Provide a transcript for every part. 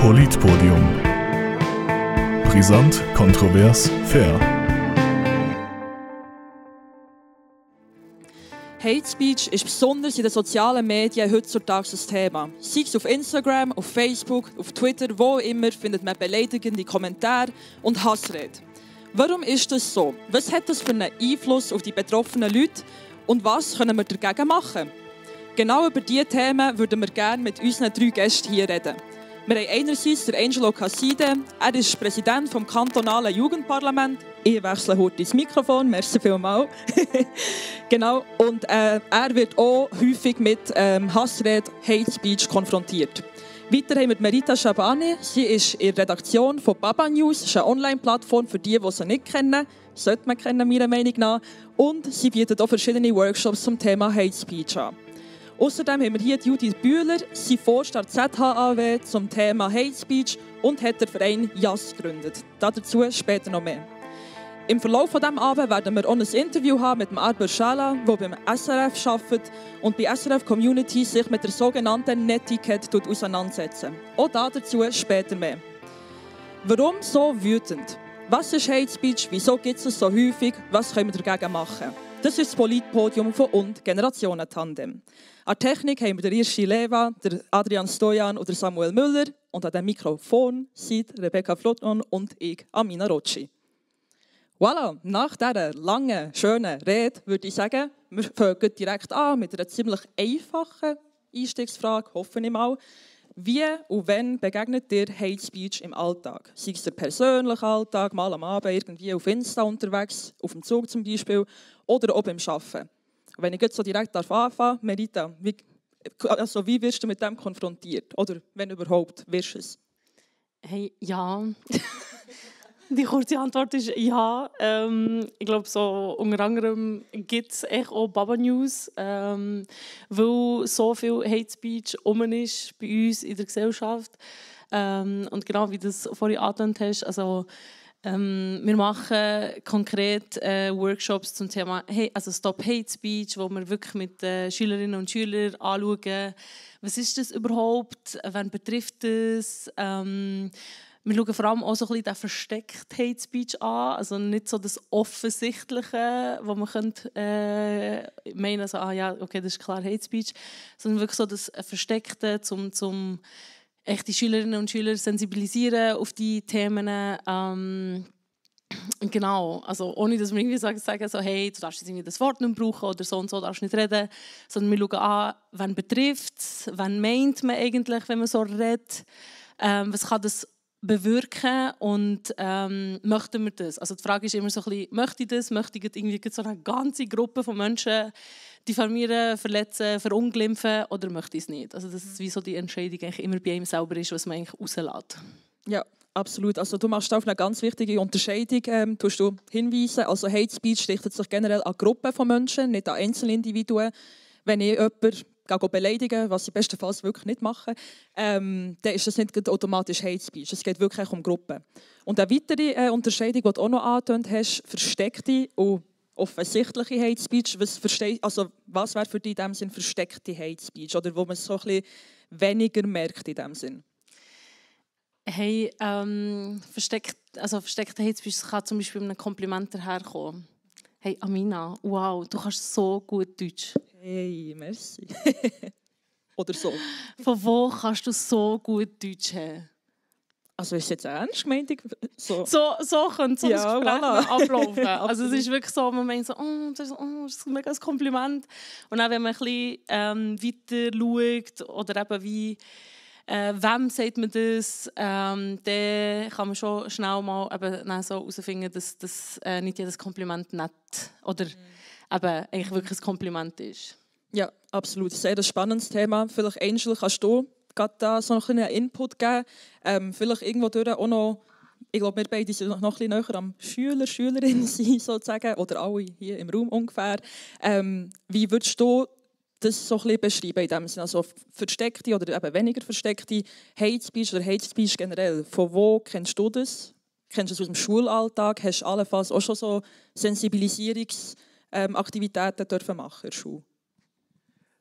Politpodium. Brisant, kontrovers, fair. Hate Speech ist besonders in den sozialen Medien heutzutage ein Thema. Sei es auf Instagram, auf Facebook, auf Twitter, wo immer findet man beleidigende Kommentare und Hassrede. Warum ist das so? Was hat das für einen Einfluss auf die betroffenen Leute und was können wir dagegen machen? Genau über diese Themen würden wir gerne mit unseren drei Gästen hier reden. Wir haben einerseits den Angelo Casside. Er ist Präsident des kantonalen Jugendparlaments. Ich wechsle heute ins Mikrofon, merci vielmals. genau, und äh, er wird auch häufig mit ähm, Hassrede, Hate Speech konfrontiert. Weiter haben wir Merita Shabani. Sie ist in der Redaktion von Baba News. Das ist eine Online-Plattform für die, die sie nicht kennen. Sollte man kennen, meiner Meinung nach. Und sie bietet auch verschiedene Workshops zum Thema Hate Speech an. Außerdem haben wir hier Judith Bühler. Sie forscht an ZHAW zum Thema Hate Speech und hat den Verein JAS gegründet. Dazu später noch mehr. Im Verlauf dieses Abends werden wir auch ein Interview haben mit Arber Schala, der beim SRF arbeitet und bei SRF Community sich mit der sogenannten Netiquette auseinandersetzt. Auch dazu später mehr. Warum so wütend? Was ist Hate Speech? Wieso gibt es es so häufig? Was können wir dagegen machen? Das ist das Politpodium von und Generationen-Tandem. An der Technik haben wir den Irschi Leva, der Adrian Stojan und Samuel Müller. Und an dem Mikrofon sind Rebecca Flotton und ich, Amina Rocci. Voilà, nach dieser langen, schönen Rede würde ich sagen, wir fangen direkt an mit einer ziemlich einfachen Einstiegsfrage, hoffe ich mal. Wie und wann begegnet dir Hate Speech im Alltag? Sei es der persönliche Alltag, mal am Abend irgendwie auf Insta unterwegs, auf dem Zug zum Beispiel, oder auch beim Arbeiten. Wenn ich jetzt so direkt anfange, Merita, wie, also wie wirst du mit dem konfrontiert? Oder wenn überhaupt, wirst du es? Hey, ja. Die kurze Antwort ist ja. Ähm, ich glaube, so unter anderem gibt es auch Baba News, ähm, weil so viel Hate Speech um ist bei uns in der Gesellschaft. Ähm, und genau wie du es vorhin angetönt hast, also ähm, wir machen konkret äh, Workshops zum Thema hey, also Stop Hate Speech, wo wir wirklich mit äh, Schülerinnen und Schülern anschauen, was ist das überhaupt, wen betrifft das, ähm, wir schauen vor allem auch so ein bisschen den versteckten Hate Speech an, also nicht so das Offensichtliche, wo man könnte, äh, meinen, so, ah ja, okay, das ist klar Hate Speech, sondern wirklich so das Versteckte, zum, zum echt die Schülerinnen und Schüler sensibilisieren auf die Themen. Ähm, Genau, also ohne dass wir irgendwie sagen, sagen so, hey, du darfst jetzt irgendwie das Wort nicht brauchen oder so und so darfst nicht reden, sondern wir schauen an, wen betrifft es, wen meint man eigentlich, wenn man so redet, ähm, was kann das bewirken und ähm, möchten wir das? Also die Frage ist immer so ein bisschen, möchte ich das? Möchte ich irgendwie so eine ganze Gruppe von Menschen diffamieren, verletzen, verunglimpfen oder möchte ich es nicht? Also das ist wie so die Entscheidung eigentlich immer bei ihm selber ist, was man eigentlich rauslässt. Ja, absolut. Also du machst auf eine ganz wichtige Unterscheidung, ähm, tust du hinweisen. Also Hate Speech richtet sich generell an Gruppen von Menschen, nicht an Einzelindividuen. Wenn ich jemanden beleidigen, was sie bestenfalls wirklich nicht machen, ähm, dann ist das nicht automatisch Hate Speech. Es geht wirklich um Gruppen. Und eine weitere äh, Unterscheidung, die du auch noch angetönt hast, versteckte und offensichtliche Hate Speech. Was, also, was wäre für dich in dem Sinn versteckte Hate Speech? Oder wo man es so ein bisschen weniger merkt in dem Sinn? Hey, ähm, versteckt, also versteckte Hate Speech kann zum Beispiel mit einem Kompliment herkommen. Hey Amina, wow, du kannst so gut Deutsch. Hey, merci. Oder so. Von wo kannst du so gut Deutsch haben? Also ist es jetzt ernst gemeint? So, so, so könnte so ja, Gespräch voilà. ablaufen. also es ist wirklich so, man meint so, oh, das, ist, oh, das ist ein mega Kompliment. Und auch wenn man ein bisschen ähm, weiter schaut oder eben wie äh, wem sagt man das, ähm, dann kann man schon schnell mal eben so herausfinden, dass das äh, nicht jedes Kompliment nett oder mhm. eben eigentlich wirklich ein Kompliment ist. Ja, absolut. Sehr ein spannendes Thema. Vielleicht, Angel, kannst du gerade da so einen Input geben? Ähm, vielleicht irgendwo durch auch noch, ich glaube, wir beide sind noch ein bisschen näher am Schüler, Schülerin sein, sozusagen, oder alle hier im Raum ungefähr. Ähm, wie würdest du das so ein bisschen beschreiben in dem Sinne? Also versteckte oder eben weniger versteckte Hate Speech oder Hate Speech generell. Von wo kennst du das? Kennst du es aus dem Schulalltag? Hast du allenfalls auch schon so Sensibilisierungsaktivitäten ähm, machen in der Schule?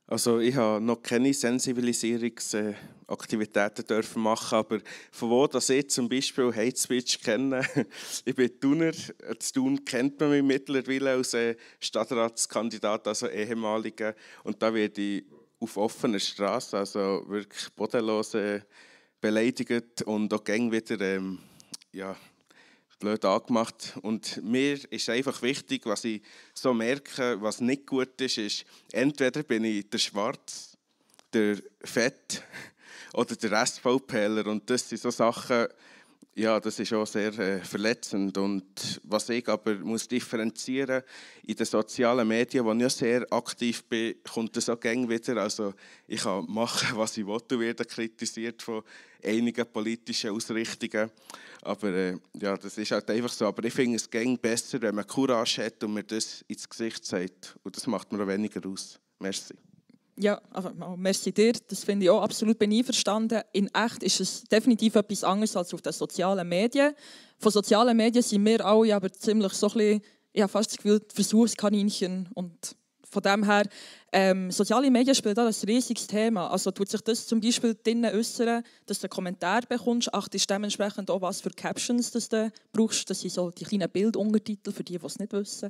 Also ich habe noch keine Sensibilisierungsaktivitäten dürfen machen, aber von wo das ich zum Beispiel Hate Speech kenne, ich bin Thuner, das Thun kennt man mich mittlerweile als äh, Stadtratskandidat, also ehemaliger, und da werde ich auf offener Straße, also wirklich bodenlos äh, beleidigt und auch gäng wieder ähm, ja, blöd angemacht. Und mir ist einfach wichtig, was ich so merke, was nicht gut ist, ist, entweder bin ich der Schwarz, der Fett oder der SVPler. Und das sind so Sachen, ja, das ist auch sehr äh, verletzend. Und was ich aber muss differenzieren in den sozialen Medien, wo ich ja sehr aktiv bin, kommt das auch gäng wieder. Also ich kann machen, was ich will, und werde kritisiert von einigen politischen Ausrichtungen. Aber äh, ja, das ist halt einfach so. Aber ich finde es gäng besser, wenn man Courage hat und mir das ins Gesicht sagt. Und das macht mir auch weniger aus. Merci. Ja, also, merci dir. Das finde ich auch absolut einverstanden. In echt ist es definitiv etwas anderes als auf den sozialen Medien. Von sozialen Medien sind wir alle aber ziemlich so ein bisschen, ich habe fast das Gefühl, Versuchskaninchen. Und von dem her, ähm, soziale Medien spielen da ein riesiges Thema. Also tut sich das zum Beispiel drinnen äußern, dass du einen Kommentar bekommst, achtest dementsprechend auch, was für Captions das du brauchst. Das sind so die kleinen Bilduntertitel für die, die es nicht wissen.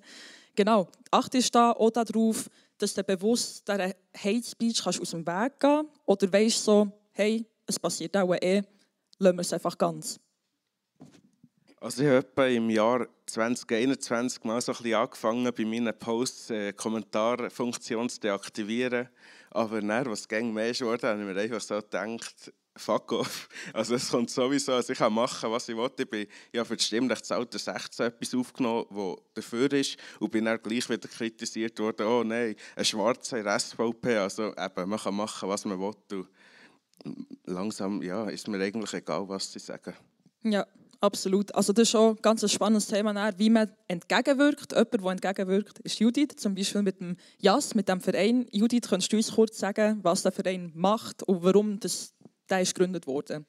Genau, achtest da auch darauf, dass du bewusst Hate Speech kannst aus dem Weg gehen. Oder weißt so, hey, es passiert auch eh, lassen wir es einfach ganz. Also ich habe im Jahr 2021 mal so ein bisschen angefangen, bei meinen Posts äh, Kommentarfunktion zu deaktivieren. Aber dann, was ging mehr wurde, habe ich mir einfach so gedacht, fuck off. Also es kommt sowieso, also ich kann machen, was ich will. Ich, bin, ich habe für das Stimmrechtsalter 16 etwas aufgenommen, das dafür ist und bin dann gleich wieder kritisiert worden, oh nein, ein Schwarzer in SVP, also eben, man kann machen, was man will. Und langsam ja, ist mir eigentlich egal, was sie sagen. Ja, absolut. Also das ist schon ein ganz spannendes Thema, wie man entgegenwirkt. Jemand, der entgegenwirkt, ist Judith, zum Beispiel mit dem JAS, mit dem Verein. Judith, kannst du uns kurz sagen, was der Verein macht und warum das der ist gegründet worden?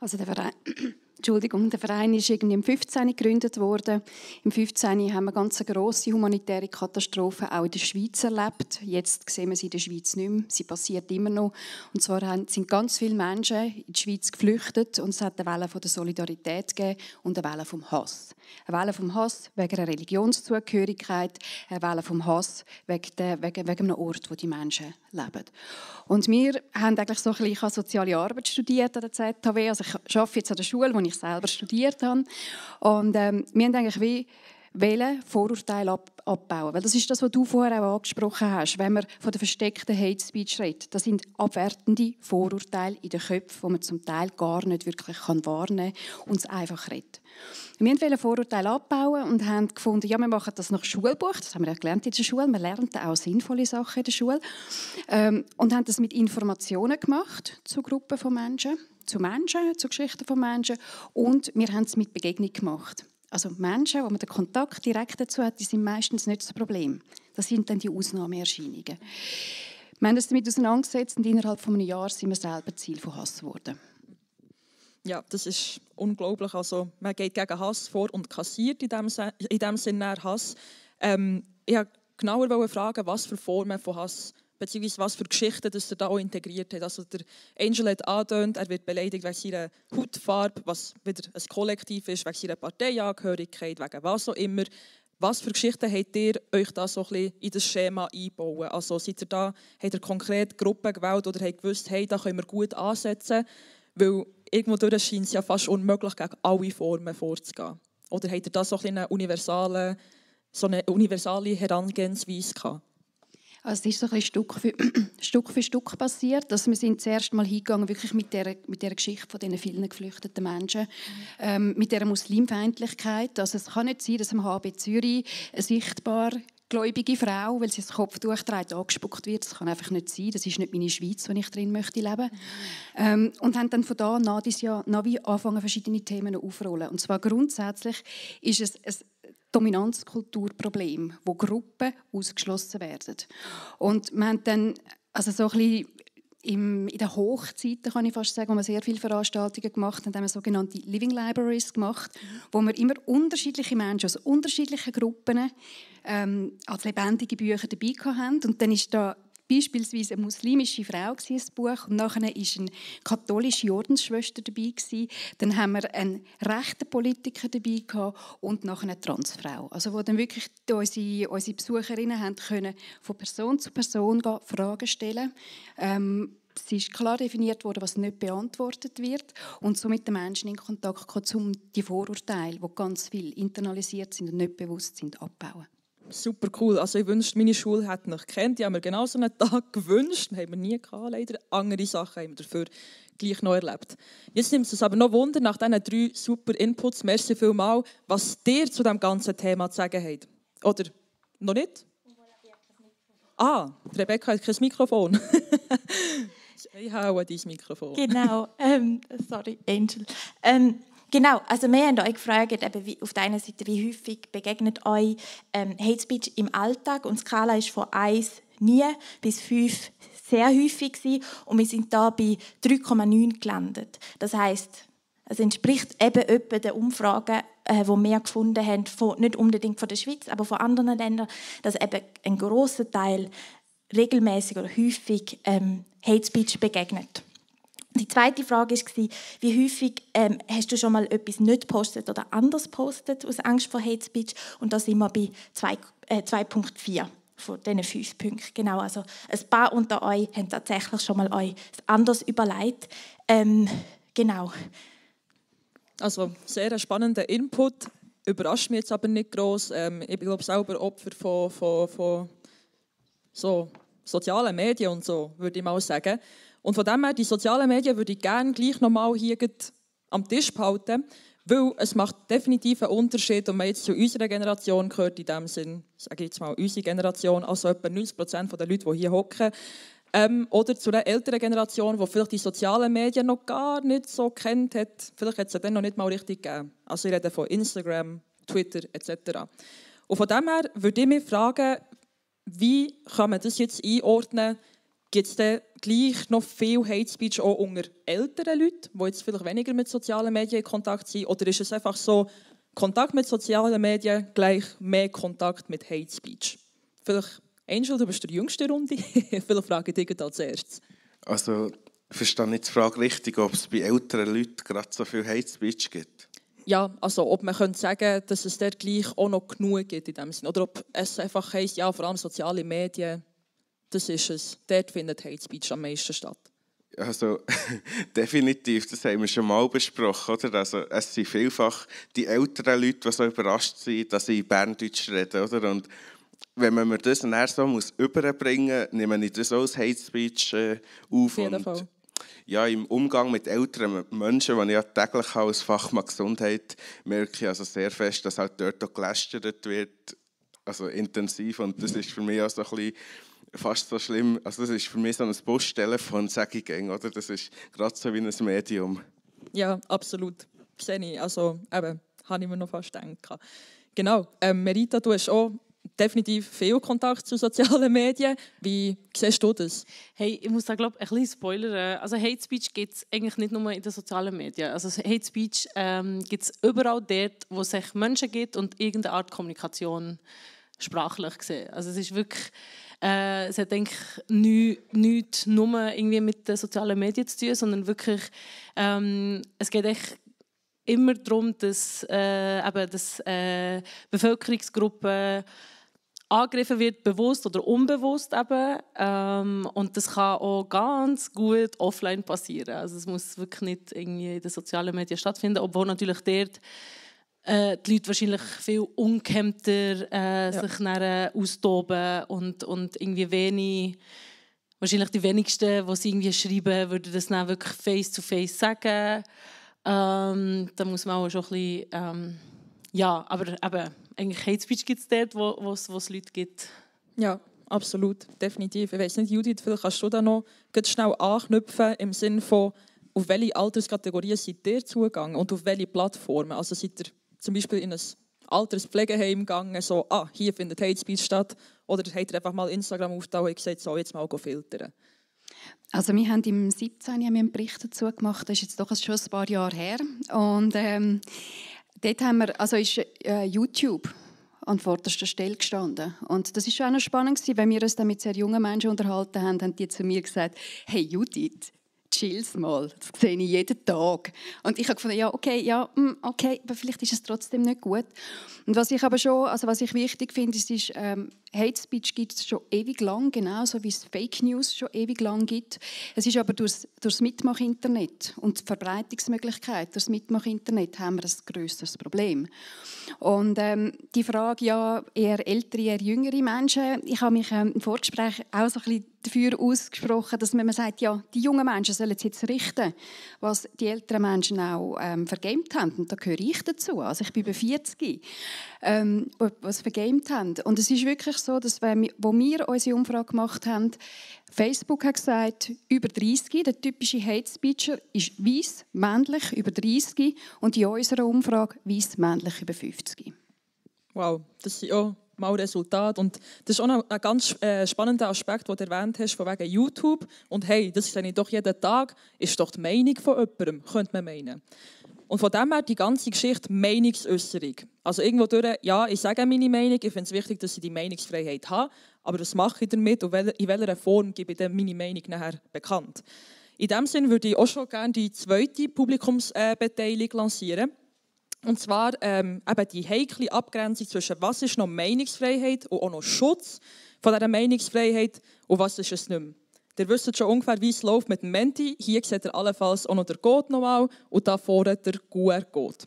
Also der Verein, Entschuldigung, der Verein ist irgendwie im 15. gegründet worden. Im 15. haben wir ganz eine grosse humanitäre Katastrophe auch in der Schweiz erlebt. Jetzt sehen wir sie in der Schweiz nicht mehr. Sie passiert immer noch. Und zwar sind ganz viele Menschen in die Schweiz geflüchtet und es hat eine Welle von der Solidarität gegeben und eine Welle vom Hass. Eine Welle vom Hass wegen einer Religionszugehörigkeit, eine Welle vom Hass wegen, der, wegen, wegen einem Ort, wo die Menschen leben. Und wir haben eigentlich so ein bisschen, soziale Arbeit studiert an der ZHW, also ich arbeite jetzt an der Schule, wo ich selber studiert habe. Und ähm, wir haben eigentlich wie wollen Vorurteile ab abbauen. Weil das ist das, was du vorher auch angesprochen hast, wenn man von der versteckten Hate Speech redet. Das sind abwertende Vorurteile in den Köpfen, die man zum Teil gar nicht wirklich wahrnehmen kann und es einfach redet. Wir wollten Vorurteile abbauen und haben gefunden, ja, wir machen das nach Schulbuch. Das haben wir ja gelernt in der Schule. Wir lernen auch sinnvolle Sachen in der Schule. Ähm, und haben das mit Informationen gemacht zu Gruppen von Menschen zu Menschen, zu Geschichten von Menschen und wir haben es mit Begegnung gemacht. Also Menschen, wo man den Kontakt direkt dazu hat, die sind meistens nicht das Problem. Das sind dann die Ausnahmeerscheinungen. Wir haben uns damit auseinandergesetzt und innerhalb von einem Jahr sind wir selber Ziel von Hass geworden. Ja, das ist unglaublich. Also, man geht gegen Hass vor und kassiert in dem, in dem Sinne Hass. Ähm, ich wollte genauer fragen, was für Formen von Hass beziehungsweise was für Geschichten dass er da auch integriert hat. Also der Angel hat angedeutet, er wird beleidigt wegen seiner Hautfarbe, was wieder ein Kollektiv ist, wegen seiner Parteiangehörigkeit, wegen was auch immer. Was für Geschichten habt ihr euch da so ein bisschen in das Schema einbauen? Also seid ihr da, habt ihr konkret Gruppen gewählt oder habt gewusst, hey, da können wir gut ansetzen? Weil irgendwo scheint es ja fast unmöglich, gegen alle Formen vorzugehen. Oder habt ihr da so ein eine universale, so eine universale Herangehensweise gehabt? Also es ist so ein Stück für, Stück für Stück passiert. Also wir sind zuerst mal hingegangen wirklich mit der, mit der Geschichte von diesen vielen geflüchteten Menschen, ähm, mit der Muslimfeindlichkeit. Also es kann nicht sein, dass am HB Zürich eine sichtbar gläubige Frau, weil sie das Kopftuch trägt, angespuckt wird. Das kann einfach nicht sein. Das ist nicht meine Schweiz, wo ich drin möchte leben. Ähm, und haben dann von da an dieses Jahr angefangen, verschiedene Themen aufzurollen. Und zwar grundsätzlich ist es ein Dominanzkulturproblem, wo Gruppen ausgeschlossen werden. Und wir haben dann also so ein bisschen in den Hochzeiten, kann ich fast sagen, wo wir sehr viele Veranstaltungen gemacht haben, haben sogenannte Living Libraries gemacht, wo wir immer unterschiedliche Menschen aus unterschiedlichen Gruppen ähm, als lebendige Bücher dabei hatten. Und dann ist da beispielsweise eine muslimische Frau das Buch und nachher war eine katholische Ordensschwester dabei Dann haben wir einen rechten Politiker dabei gehabt und nachher eine Transfrau. Also wo dann wirklich unsere, unsere Besucherinnen haben können von Person zu Person gehen, Fragen stellen. Ähm, es ist klar definiert worden, was nicht beantwortet wird und so mit den Menschen in Kontakt kommen, um die Vorurteile, die ganz viel internalisiert sind und nicht bewusst sind, abbauen. Super cool. Also ich wünschte, meine Schule hätte noch kennt. Die haben mir genau so einen Tag gewünscht. Wir haben wir nie gehabt, leider. Andere Sachen haben wir dafür gleich noch erlebt. Jetzt nimmt es uns aber noch Wunder, nach diesen drei super Inputs, merci vielmal, was dir zu diesem ganzen Thema zu sagen habt. Oder noch nicht? Ah, Rebecca hat kein Mikrofon. ich haue dein Mikrofon. Genau, ähm, sorry, Angel. Ähm, genau, also wir haben euch gefragt, eben wie, auf der einen Seite, wie häufig begegnet euch ähm, Hate Speech im Alltag und die Skala ist von 1 nie bis 5 sehr häufig gewesen, und wir sind da bei 3,9 gelandet. Das heißt, es entspricht eben etwa den Umfragen, äh, die wir gefunden haben, von, nicht unbedingt von der Schweiz, aber von anderen Ländern, dass eben ein großer Teil regelmäßig oder häufig ähm, Hate Speech begegnet. Die zweite Frage war, wie häufig ähm, hast du schon mal etwas nicht postet oder anders postet aus Angst vor Hate Speech? Und da sind wir bei 2.4 äh, von diesen fünf Punkten. Genau, also ein paar unter euch haben tatsächlich schon mal euch anders überlegt. Ähm, genau. Also sehr spannender Input. Überrascht mich jetzt aber nicht groß. Ähm, ich bin glaube selber Opfer von, von, von so sozialen Medien und so, würde ich mal sagen. Und von dem her, die sozialen Medien würde ich gerne gleich nochmal hier am Tisch behalten, weil es macht definitiv einen Unterschied, ob man jetzt zu unserer Generation gehört, in dem Sinn, sage ich jetzt mal unsere Generation, also etwa 90 Prozent der Leute, die hier hocken, ähm, oder zu einer älteren Generation, die vielleicht die sozialen Medien noch gar nicht so kennt hat. Vielleicht hat es dann noch nicht mal richtig gegeben. Also ich rede von Instagram, Twitter etc. Und von dem her würde ich mich fragen, wie kann man das jetzt einordnen? Gibt es denn gleich noch viel Hate Speech auch unter älteren Leuten, die jetzt vielleicht weniger mit sozialen Medien in Kontakt sind? Oder ist es einfach so, Kontakt mit sozialen Medien gleich mehr Kontakt mit Hate Speech? Vielleicht, Angel, du bist der jüngste Runde. Viele Fragen dich als erstes. Also, ich verstehe nicht die Frage richtig, ob es bei älteren Leuten gerade so viel Hate Speech gibt. Ja, also ob man könnte sagen, dass es dort gleich auch noch genug gibt in dem Sinn. Oder ob es einfach heisst, ja, vor allem soziale Medien, das ist es. Dort findet Hate Speech am meisten statt. Also definitiv, das haben wir schon mal besprochen. Oder? Also, es sind vielfach die älteren Leute, die so überrascht sind, dass sie Berndeutsch reden. Oder? Und wenn man mir das dann so muss überbringen muss, nehme ich das auch als Hate Speech äh, auf. Jeden Fall ja, im Umgang mit älteren Menschen, die ich ja täglich als Fachmann Gesundheit merke ich also sehr fest, dass halt dort auch gelästert wird, also intensiv. Und das ist für mich auch so ein bisschen fast so schlimm. Also das ist für mich so ein Posttelefon, sage ich oder? Das ist gerade so wie ein Medium. Ja, absolut. Sehe ich. Also eben, habe ich mir noch fast gedacht. Genau. Ähm, Merita, du hast auch definitiv viel Kontakt zu sozialen Medien. Wie siehst du das? Hey, ich muss da glaube ein bisschen spoilern. Also Hate Speech gibt es eigentlich nicht nur in den sozialen Medien. Also Hate Speech ähm, gibt es überall dort, wo es sich Menschen gibt und irgendeine Art Kommunikation sprachlich gesehen. Also es ist wirklich, äh, es hat eigentlich nichts nicht nur irgendwie mit den sozialen Medien zu tun, sondern wirklich, ähm, es geht echt immer darum, dass, äh, eben, dass äh, Bevölkerungsgruppen angegriffen wird, bewusst oder unbewusst eben. Ähm, und das kann auch ganz gut offline passieren. Also es muss wirklich nicht irgendwie in den sozialen Medien stattfinden, obwohl natürlich dort äh, die Leute wahrscheinlich viel unkemmter äh, ja. sich dann, austoben und, und irgendwie wenig wahrscheinlich die wenigsten, die sie irgendwie schreiben, würden das dann wirklich face to face sagen. Ähm, da muss man auch schon ein bisschen, ähm, ja, aber eben, eigentlich Hate Speech gibt es dort, wo es Leute gibt. Ja, absolut, definitiv. Ich weiß nicht, Judith, vielleicht kannst du da noch ganz schnell anknüpfen im Sinne von, auf welche Alterskategorien seid ihr zugegangen und auf welche Plattformen? Also seid ihr zum Beispiel in ein Alterspflegeheim gegangen, so, ah, hier findet Hate Speech statt, oder habt ihr einfach mal Instagram aufgetan und gesagt, so, jetzt mal filtern? Also wir haben im 17. haben einen Bericht dazu gemacht, das ist jetzt doch schon ein paar Jahre her. Und ähm, dort haben wir, also ist äh, YouTube an vorderster Stelle gestanden. Und das ist auch noch spannend, wenn wir uns dann mit sehr jungen Menschen unterhalten haben, haben die zu mir gesagt, hey Judith, chills mal, das sehe ich jeden Tag. Und ich habe gefunden, ja, okay, ja, mm, okay, aber vielleicht ist es trotzdem nicht gut. Und was ich aber schon, also was ich wichtig finde, ist, ist ähm, Hate Speech gibt es schon ewig lang, genauso wie es Fake News schon ewig lang gibt. Es ist aber durch, durch das Mitmach-Internet und die Verbreitungsmöglichkeit durch das Mitmach-Internet haben wir ein grösseres Problem. Und ähm, die Frage, ja, eher ältere, eher jüngere Menschen, ich habe mich ähm, im Vorgespräch auch so ein bisschen dafür ausgesprochen, dass man sagt, ja, die jungen Menschen sollen jetzt richten, was die älteren Menschen auch ähm, vergamed haben. Und da gehöre ich dazu. Also ich bin über 40, ähm, was vergamed haben. Und es ist wirklich so, dass wenn wo wir unsere Umfrage gemacht haben, Facebook hat gesagt, über 30, der typische Hate Speecher ist weiß, männlich, über 30 und in unserer Umfrage weiß, männlich, über 50. Wow, das sind auch mal Resultat. Und das ist auch noch ein ganz äh, spannender Aspekt, den du erwähnt hast, von wegen YouTube. Und hey, das sehe ich doch jeden Tag, ist doch die Meinung von jemandem, könnte man meinen. Und von dem her die ganze Geschichte Meinungsäußerung. Also irgendwo durch, ja, ich sage meine Meinung, ich finde es wichtig, dass ich die Meinungsfreiheit habe, aber was mache ich damit und in welcher Form gebe ich meine Meinung nachher bekannt? In diesem Sinne würde ich auch schon gerne die zweite Publikumsbeteiligung lancieren. Und zwar ähm, eben die heikle Abgrenzung zwischen was ist noch Meinungsfreiheit und auch noch Schutz von dieser Meinungsfreiheit und was ist es nicht mehr. Ihr wisst schon ungefähr, wie es läuft mit dem Menti. Hier seht ihr allenfalls auch noch der Code nochmal und da vorne der QR-Code.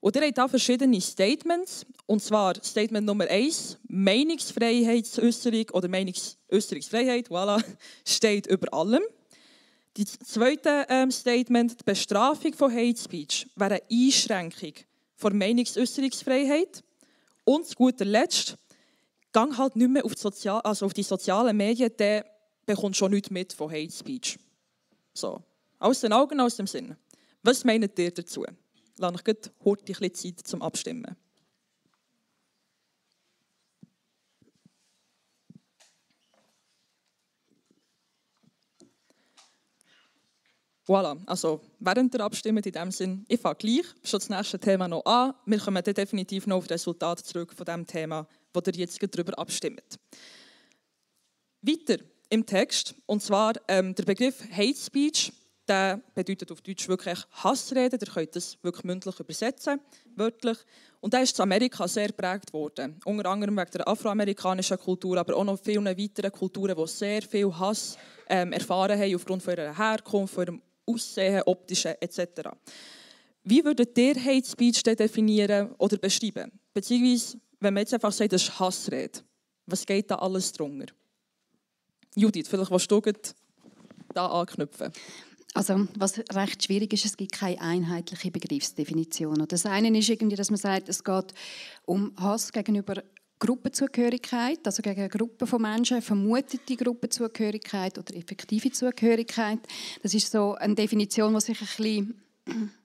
Und ihr habt hier verschiedene Statements. Und zwar Statement Nummer 1, Meinungsfreiheitsäußerung oder Meinungsäußerungsfreiheit, voilà, steht über allem. Das zweite ähm, Statement, die Bestrafung von Hate Speech, wäre eine Einschränkung von Meinungsäußerungsfreiheit. Und zu guter Letzt, gang halt nicht mehr auf die, Sozial also auf die sozialen Medien, bekommt schon nichts mit von Hate Speech. So, aus den Augen, aus dem Sinn. Was meint ihr dazu? Lass euch heute ein Zeit zum Abstimmen. Voilà, also während der Abstimmung in dem Sinn, ich fange gleich schon das nächste Thema noch an. Wir kommen dann definitiv noch auf das Resultat zurück von dem Thema, wo ihr jetzt darüber abstimmt. Weiter im Text, und zwar ähm, der Begriff Hate Speech, der bedeutet auf Deutsch wirklich Hassrede. Ihr könnt das wirklich mündlich übersetzen, wörtlich. Und der ist in Amerika sehr geprägt worden. Unter anderem wegen der afroamerikanischen Kultur, aber auch noch vielen weiteren Kulturen, die sehr viel Hass ähm, erfahren haben aufgrund von ihrer Herkunft, von ihrem Aussehen, optischen etc. Wie würdet ihr Hate Speech definieren oder beschreiben? Beziehungsweise, wenn man jetzt einfach sagt, das ist Hassrede, was geht da alles drunter? Judith, vielleicht willst du da anknüpfen. Also, was recht schwierig ist, es gibt keine einheitliche Begriffsdefinition. Das eine ist irgendwie, dass man sagt, es geht um Hass gegenüber Gruppenzugehörigkeit, also gegen eine Gruppe von Menschen, vermutete Gruppenzugehörigkeit oder effektive Zugehörigkeit. Das ist so eine Definition, die sich ein bisschen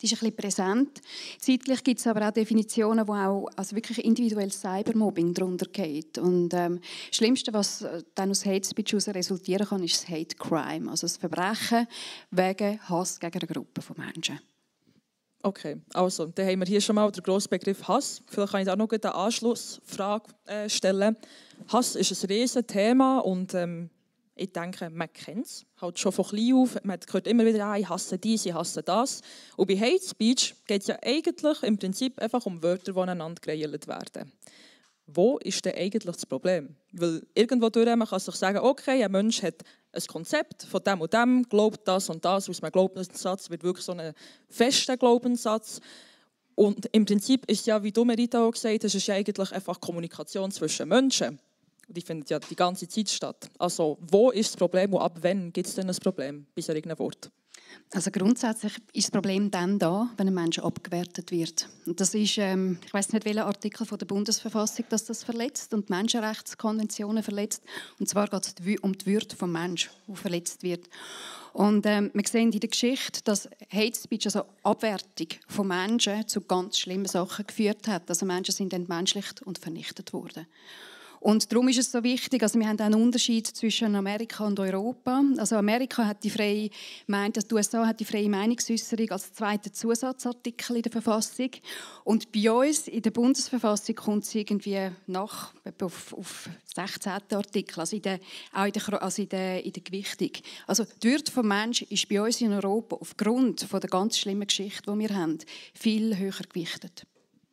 die ist ein bisschen präsent. Zeitgleich gibt es aber auch Definitionen, wo auch also wirklich individuell Cybermobbing darunter geht. Und ähm, das Schlimmste, was äh, dann aus Hate Speech resultieren kann, ist das Hate Crime, also das Verbrechen wegen Hass gegen eine Gruppe von Menschen. Okay, also, dann haben wir hier schon mal den grossen Begriff Hass. Vielleicht kann ich da noch eine Anschlussfrage äh, stellen. Hass ist ein riesiges Thema und ähm, ich denke, man kennt es halt schon von klein auf. Man hört immer wieder, ah, ich hasse dies, ich hasse das. Und bei Hate Speech geht es ja eigentlich im Prinzip einfach um Wörter, die aneinander gereilt werden. Wo ist denn eigentlich das Problem? Weil irgendwo durch man kann sich sagen, okay, ein Mensch hat ein Konzept von dem und dem, glaubt das und das, aus einem Glaubenssatz wird wirklich so ein fester Glaubenssatz. Und im Prinzip ist ja, wie du Merita auch gesagt hast, ist ja eigentlich einfach Kommunikation zwischen Menschen. Die findet ja die ganze Zeit statt. Also wo ist das Problem und ab wann gibt es denn ein Problem bei solchen Wort? Also grundsätzlich ist das Problem dann da, wenn ein Mensch abgewertet wird. Und das ist, ähm, ich weiß nicht, welcher Artikel von der Bundesverfassung das, das verletzt und Menschenrechtskonventionen verletzt. Und zwar geht es um die Würde des Menschen, die verletzt wird. Und ähm, wir sehen in der Geschichte, dass Hate Speech, also Abwertung von Menschen, zu ganz schlimmen Sachen geführt hat. Also Menschen sind entmenschlicht und vernichtet worden. Und darum ist es so wichtig, also wir haben einen Unterschied zwischen Amerika und Europa. Also Amerika hat die freie, meint, die USA hat die freie Meinungsäußerung als zweiten Zusatzartikel in der Verfassung. Und bei uns in der Bundesverfassung kommt es irgendwie nach auf, auf 16. Artikel, also, in der, auch in der, also in der, in der Gewichtung. Also die Würde des Menschen ist bei uns in Europa aufgrund von der ganz schlimmen Geschichte, die wir haben, viel höher gewichtet.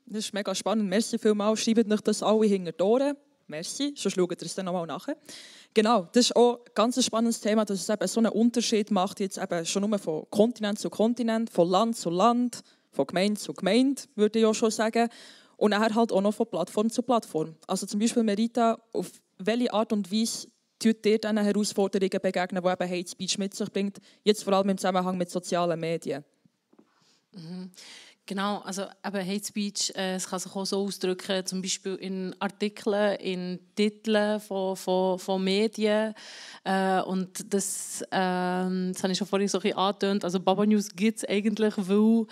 Das ist mega spannend. Merci vielmals. Schreibt euch das alle hinter die Ohren. Merci, sonst schaut ihr es dann nochmal nach. Genau, das ist auch ein ganz spannendes Thema, dass es eben so einen Unterschied macht, jetzt eben schon nur von Kontinent zu Kontinent, von Land zu Land, von Gemeinde zu Gemeinde, würde ich auch schon sagen. Und nachher halt auch noch von Plattform zu Plattform. Also zum Beispiel Merita, auf welche Art und Weise tut ihr diesen Herausforderungen begegnen, die eben Hate Speech mit sich bringt, jetzt vor allem im Zusammenhang mit sozialen Medien? Mhm. Genau, also eben Hate Speech, äh, es kann sich auch so ausdrücken, zum Beispiel in Artikeln, in Titeln von, von, von Medien. Äh, und das, äh, das habe ich schon vorhin so ein bisschen angetönt. Also Baba News gibt es eigentlich, weil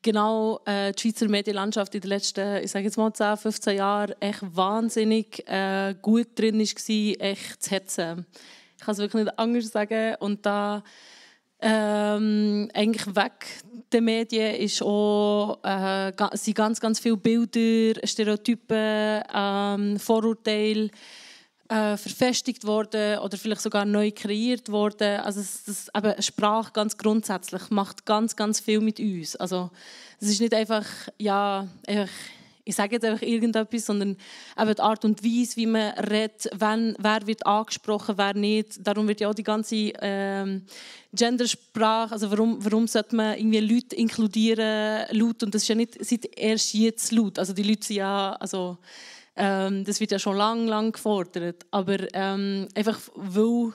genau äh, die Schweizer Medienlandschaft in den letzten, ich sage jetzt mal 10, 15 Jahren echt wahnsinnig äh, gut drin war, echt zu hetzen. Ich kann es wirklich nicht anders sagen. Und da ähm, eigentlich weg den Medien ist auch, äh, sind ganz, ganz viele Bilder, Stereotypen, ähm, Vorurteile äh, verfestigt worden oder vielleicht sogar neu kreiert worden. Also das, das eben Sprache ganz grundsätzlich macht ganz, ganz viel mit uns. Also es ist nicht einfach, ja, einfach ich sage jetzt einfach irgendetwas, sondern eben die Art und Weise, wie man redet, wenn, wer wird angesprochen, wer nicht. Darum wird ja auch die ganze ähm, Gendersprache, also warum, warum sollte man irgendwie Leute inkludieren, laut, und das ist ja nicht seit erst jetzt laut. Also die Leute sind ja, also ähm, das wird ja schon lang, lang gefordert, aber ähm, einfach weil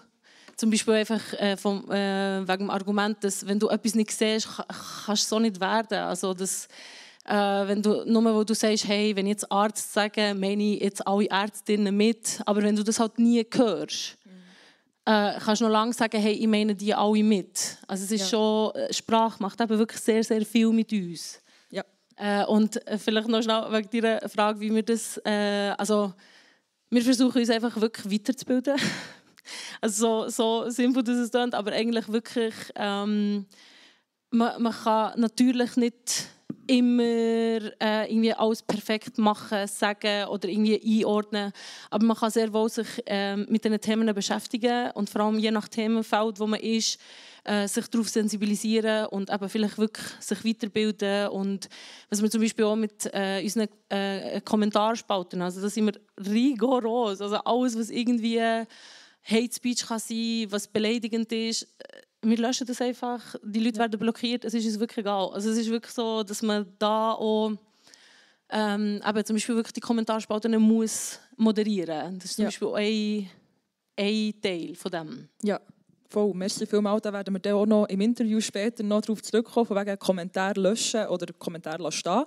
zum Beispiel einfach äh, vom, äh, wegen dem Argument, dass wenn du etwas nicht siehst, kannst du so nicht werden. Also das, äh, wenn du, nur wo du sagst, hey, wenn ich jetzt Arzt sage, meine ich jetzt alle Ärztinnen mit. Aber wenn du das halt nie hörst, mhm. äh, kannst du noch lange sagen, hey, ich meine die alle mit. Also es ist ja. schon, äh, Sprache macht eben wirklich sehr, sehr viel mit uns. Ja. Äh, und äh, vielleicht noch schnell wegen deiner Frage, wie wir das, äh, also wir versuchen uns einfach wirklich weiterzubilden. also so, so simpel, dass es klingt, aber eigentlich wirklich, ähm, man, man kann natürlich nicht immer äh, irgendwie alles perfekt machen, sagen oder irgendwie einordnen. Aber man kann sehr wohl sich äh, mit diesen Themen beschäftigen und vor allem je nach Themenfeld, wo man ist, äh, sich darauf sensibilisieren und eben vielleicht wirklich sich weiterbilden und was wir zum Beispiel auch mit äh, unseren äh, Kommentarspalten, also da sind wir rigoros, also alles, was irgendwie Hate Speech kann sein, was beleidigend ist, äh, wir löschen das einfach, die Leute werden blockiert, es ist uns wirklich egal. Also es ist wirklich so, dass man da auch ähm, eben zum Beispiel wirklich die Kommentarspalten muss moderieren. Das ist zum ja. Beispiel ein, ein Teil von dem. Ja, voll. Merci vielmals. Da werden wir dann auch noch im Interview später noch darauf zurückkommen, von wegen Kommentar löschen oder Kommentar lassen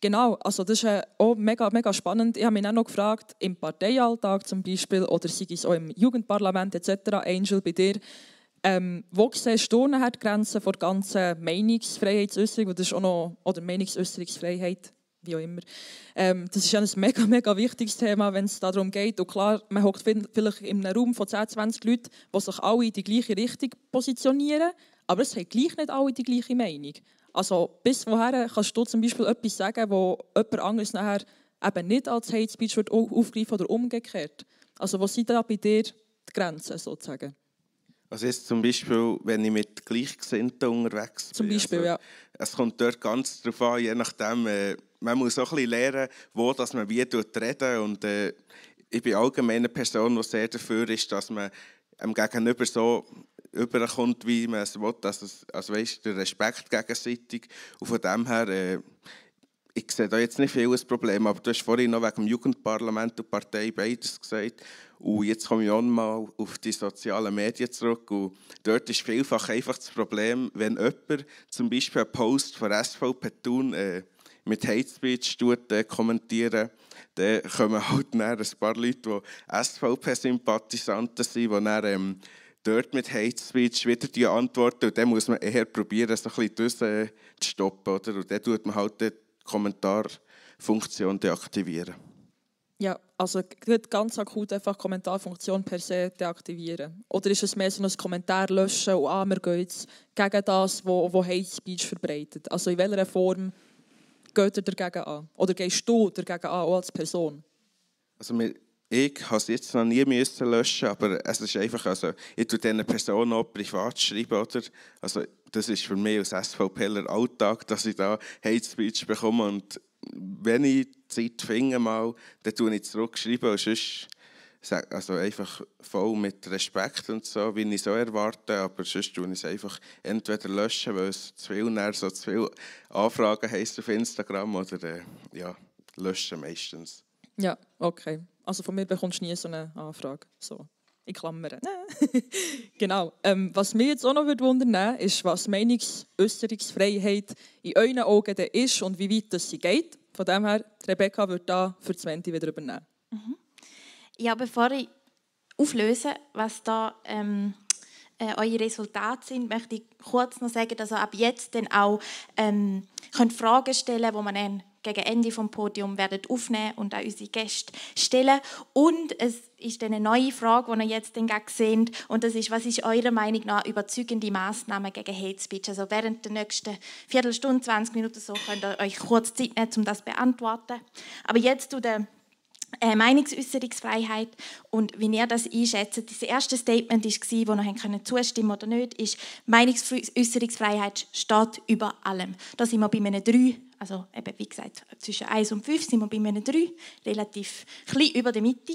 Genau, also das ist äh, auch mega, mega spannend. Ich habe mich auch noch gefragt, im Parteialltag zum Beispiel oder sei es auch im Jugendparlament etc., Angel, bei dir, ähm, wo siehst du die Grenzen der ganzen Meinungsfreiheitsäußerung, das ist auch noch, oder Meinungsäußerungsfreiheit, wie auch immer. Ähm, das ist ja ein mega, mega wichtiges Thema, wenn es darum geht. Und klar, man hockt vielleicht in einem Raum von 10, 20 Leuten, die sich alle in die gleiche Richtung positionieren, aber es haben gleich nicht alle die gleiche Meinung. Also bis woher kannst du zum Beispiel etwas sagen, wo jemand anderes nachher eben nicht als Hate Speech wird aufgreifen oder umgekehrt? Also wo sind da bei dir die Grenzen sozusagen? Also jetzt zum Beispiel, wenn ich mit Gleichgesinnten unterwegs bin. Zum Beispiel, also, ja. Es kommt dort ganz darauf an, je nachdem, äh, man muss auch ein bisschen lernen, wo dass man wie reden und äh, ich bin allgemein eine Person, die sehr dafür ist, dass man dem Gegenüber so überkommt, wie man es will. Also, also weißt, der Respekt gegenseitig. Und von dem her, äh, ich sehe da jetzt nicht viel ein Problem, aber du hast vorhin noch wegen dem Jugendparlament und Partei beides gesagt. Und jetzt komme ich auch mal auf die sozialen Medien zurück. Und dort ist vielfach einfach das Problem, wenn jemand zum Beispiel einen Post von SVP tun, äh, mit Hate Speech tut, äh, kommentieren, dann kommen halt ein paar Leute, die SVP-Sympathisanten sind, die dann, ähm, dort mit Hate Speech wieder die antworten. Und dann muss man eher probieren, so ein bisschen äh, zu stoppen. Oder? Und dann tut man halt die Kommentarfunktion deaktivieren. Ja, also gerade ganz akut einfach Kommentarfunktion per se deaktivieren. Oder ist es mehr so ein Kommentar löschen und ah, wir gehen jetzt gegen das, wo, wo Hate Speech verbreitet? Also in welcher Form geht ihr dagegen an? Oder gehst du dagegen an, auch als Person? Also wir, ich habe es jetzt noch nie müssen löschen, aber es ist einfach, also ich tue diesen Personen auch privat schreiben, oder? Also das ist für mich als SVPler Alltag, dass ich da Hate Speech bekomme und wenn ich Zeit finde mal, dann tue ich zurückschreiben und sonst also einfach voll mit Respekt und so, wie ich so erwarte, aber sonst tue ich es einfach entweder löschen, weil es zu viel, so zu viele Anfragen heisst auf Instagram oder äh, ja, löschen meistens. Ja, okay. Also von mir bekommst du nie so eine Anfrage. So, in Klammern. genau. Ähm, was mich jetzt auch noch wundern ist, was Meinungsäußerungsfreiheit in euren Augen ist und wie weit das sie geht. Von dem her, Rebecca wird da für 20 wieder übernehmen. Mhm. Ja, bevor ich auflöse, was da ähm, äh, eure Resultate sind, möchte ich kurz noch sagen, dass ihr ab jetzt dann auch ähm, könnt Fragen stellen könnt, die man dann gegen Ende vom Podium werden aufnehmen und auch unsere Gäste stellen. Und es ist eine neue Frage, die ihr jetzt dann seht. Und das ist, was ist eurer Meinung nach überzeugende Maßnahmen gegen Hate Speech? Also während der nächsten Viertelstunde, 20 Minuten so könnt ihr euch kurz Zeit nehmen, um das zu beantworten. Aber jetzt zu der äh, Meinungsäußerungsfreiheit und wie ihr das einschätzt. Das erste Statement war, wo noch können zustimmen oder nicht, ist Meinungsäußerungsfreiheit steht über allem. Da sind wir bei einem 3, also eben, wie gesagt, zwischen 1 und 5 sind wir bei einem 3, relativ klein über der Mitte.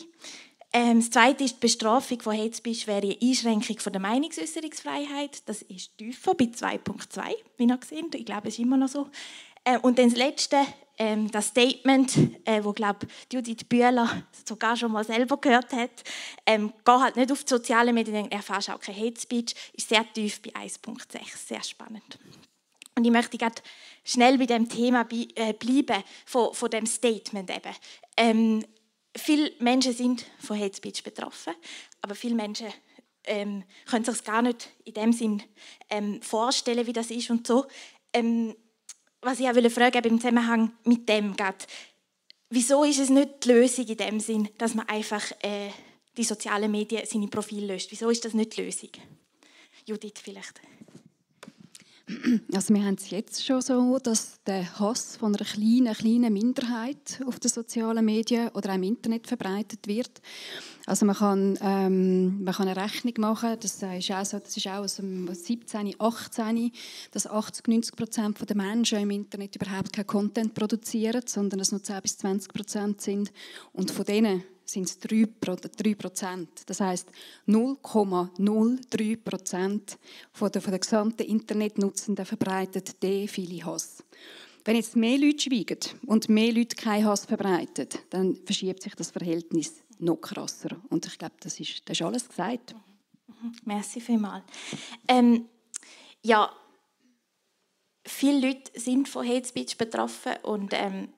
Ähm, das zweite ist die Bestrafung von Speech wäre eine Einschränkung von der Meinungsäußerungsfreiheit. Das ist tiefer bei 2.2, wie ihr seht. Ich glaube, es ist immer noch so. Äh, und dann das letzte ähm, das Statement, äh, wo glaube Judith Bühler sogar schon mal selber gehört hat, ähm, geht halt nicht auf die sozialen Medien, er erfährst auch kein Hate Speech, ist sehr tief bei 1.6, sehr spannend. Und ich möchte gerade schnell bei dem Thema äh, bleiben, von, von dem Statement eben. Ähm, viele Menschen sind von Hate Speech betroffen, aber viele Menschen ähm, können sich gar nicht in dem Sinn ähm, vorstellen, wie das ist und so. Ähm, was ich auch fragen im Zusammenhang mit dem geht, wieso ist es nicht die Lösung in dem Sinn, dass man einfach äh, die sozialen Medien seine Profile löscht? Wieso ist das nicht die Lösung? Judith vielleicht. Also wir haben es jetzt schon so, dass der Hass von einer kleinen, kleinen Minderheit auf den sozialen Medien oder auch im Internet verbreitet wird. Also man kann, ähm, man kann eine Rechnung machen, das ist auch, so, das ist auch aus dem 17, 18, dass 80, 90 Prozent der Menschen im Internet überhaupt keinen Content produzieren, sondern es nur 10 bis 20 Prozent sind. Und von denen sind es 3 Prozent. Das heißt 0,03 Prozent von der, von der gesamten Internetnutzenden verbreitet der viele Hass. Wenn jetzt mehr Leute schweigen und mehr Leute keinen Hass verbreiten, dann verschiebt sich das Verhältnis noch krasser. Und ich glaube, das ist, das ist alles gesagt. Mhm. Merci vielmals. Ähm, ja, viele Leute sind von Hate Speech betroffen und ähm,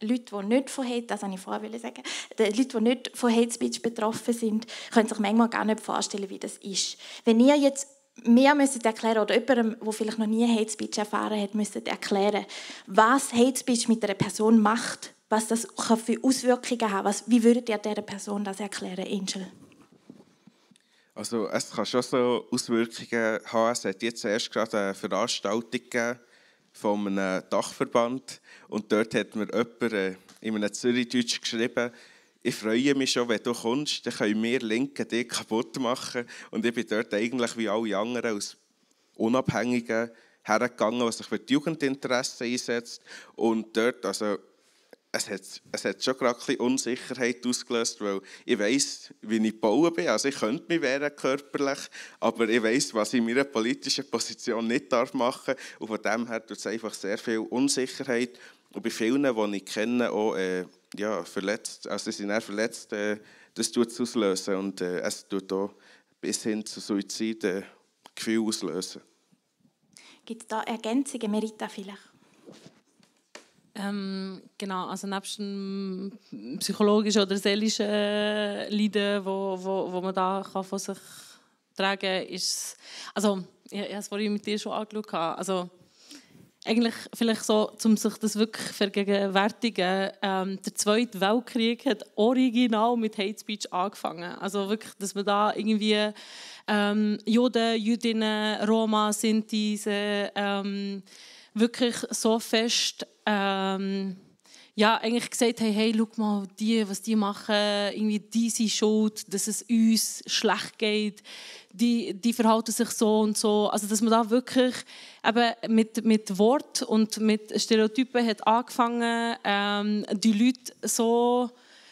Leute, die nicht von Hate, das ich vorher sagen, die Leute, die nicht von Hate Speech betroffen sind, können sich manchmal gar nicht vorstellen, wie das ist. Wenn ihr jetzt mir müsstet erklären oder jemandem, der vielleicht noch nie Hate Speech erfahren hat, müsstet erklären, was Hate Speech mit einer Person macht, was das für Auswirkungen haben was, Wie würdet ihr dieser Person das erklären, Angel? Also es kann schon so Auswirkungen haben. Es hat jetzt erst gerade eine Veranstaltung gegeben von einem Dachverband und dort hat mir jemand äh, in einem Zürichdeutsch geschrieben, ich freue mich schon, wenn du kommst, dann können wir Linken dich kaputt machen. Und ich bin dort eigentlich wie alle anderen als Unabhängige hergegangen, was sich für die Jugendinteressen einsetzt. Und dort, also es hat, es hat schon gerade ein bisschen Unsicherheit ausgelöst, weil ich weiß, wie ich gebaut bin. Also ich könnte mich wehren körperlich, aber ich weiß, was ich in meiner politischen Position nicht darf machen darf. Und von dem her tut es einfach sehr viel Unsicherheit. Und bei vielen, die ich kenne, auch äh, ja, verletzt, also sie sind auch verletzt, äh, das tut es auslösen. Und äh, es tut auch bis hin zu Suizid äh, Gefühle auslösen. Gibt es da Ergänzungen, Merita vielleicht? Ähm, genau, also nebst dem psychologischen oder seelischen Leiden, wo, wo, wo man da kann von sich tragen kann, ist also ich, ich habe es vorhin mit dir schon angeschaut, also eigentlich vielleicht so, um sich das wirklich vergegenwärtigen, ähm, der Zweite Weltkrieg hat original mit Hate Speech angefangen. Also wirklich, dass man da irgendwie ähm, Juden, Jüdinnen, Roma, Sinti, ähm, wirklich so fest ähm, ja, eigentlich gesagt haben, hey, schau mal, die, was die machen, irgendwie die sind schuld, dass es uns schlecht geht, die, die verhalten sich so und so. Also, dass man da wirklich eben mit, mit Wort und mit Stereotypen hat angefangen, ähm, die Leute so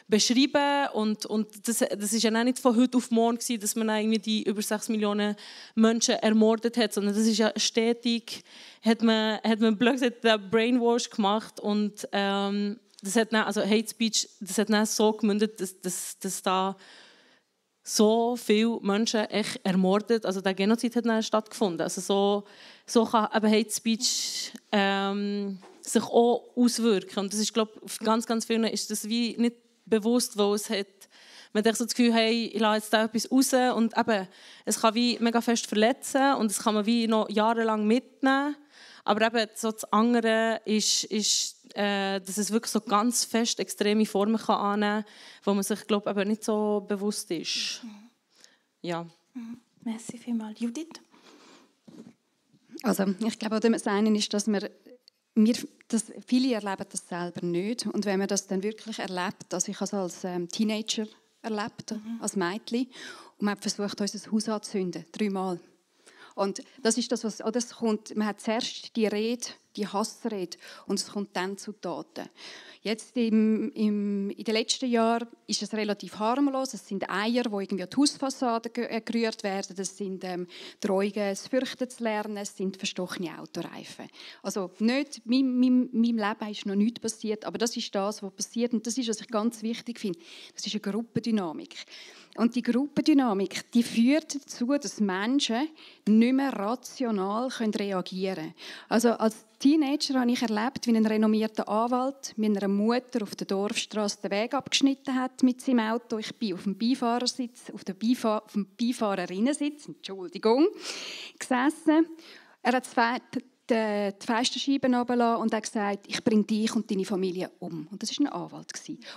beschreiben und, und das, das ist ja nicht von heute auf morgen gewesen, dass man irgendwie die über 6 Millionen Menschen ermordet hat, sondern das ist ja stetig, hat man, hat man blöd gesagt, Brainwash gemacht und ähm, das hat dann, also Hate Speech, das hat dann so gemündet, dass, dass, dass da so viele Menschen echt ermordet, also der Genozid hat dann stattgefunden. Also so, so kann eben Hate Speech ähm, sich auch auswirken und das ist, glaube ganz, ganz vielen ist das wie nicht bewusst, wo es hat, man hat so das Gefühl, hey, ich lasse jetzt da etwas raus und eben, es kann wie mega fest verletzen und es kann man wie noch jahrelang mitnehmen. Aber eben so das andere ist, ist äh, dass es wirklich so ganz fest extreme Formen kann annehmen kann, wo man sich, glaube ich, nicht so bewusst ist. Ja. Mhm. Merci vielmals. Judith? Also ich glaube, das eine ist, dass wir wir, das, viele erleben das selber nicht. Und wenn man das dann wirklich erlebt, also ich habe es als ähm, Teenager erlebt, mhm. als Mädchen, und man hat versucht, unser Haus anzuzünden, dreimal. Und das ist das, was, oder es kommt, man hat zuerst die Rede, die Hassrede, und es kommt dann zu Taten. Jetzt im, im, in den letzten Jahren ist es relativ harmlos. Es sind Eier, die irgendwie an die Hausfassade äh, gerührt werden. Das sind ähm, Drohungen, das Fürchten zu lernen. Es sind verstochene Autoreifen. Also nicht, in meinem, meinem Leben ist noch nichts passiert, aber das ist das, was passiert. Und das ist, was ich ganz wichtig finde. Das ist eine Gruppendynamik. Und die Gruppendynamik, die führt dazu, dass Menschen nicht mehr rational reagieren können. Also als Teenager habe ich erlebt, wie ein renommierter Anwalt meiner Mutter auf der Dorfstraße den Weg abgeschnitten hat mit seinem Auto. Ich bin auf dem Beifahrersitz, auf, dem Beifahrerinnensitz, Entschuldigung, gesessen. Er hat zwei die, Fensterscheiben runtergelassen und hat gesagt, ich bringe dich und deine Familie um. Und das war ein Anwalt.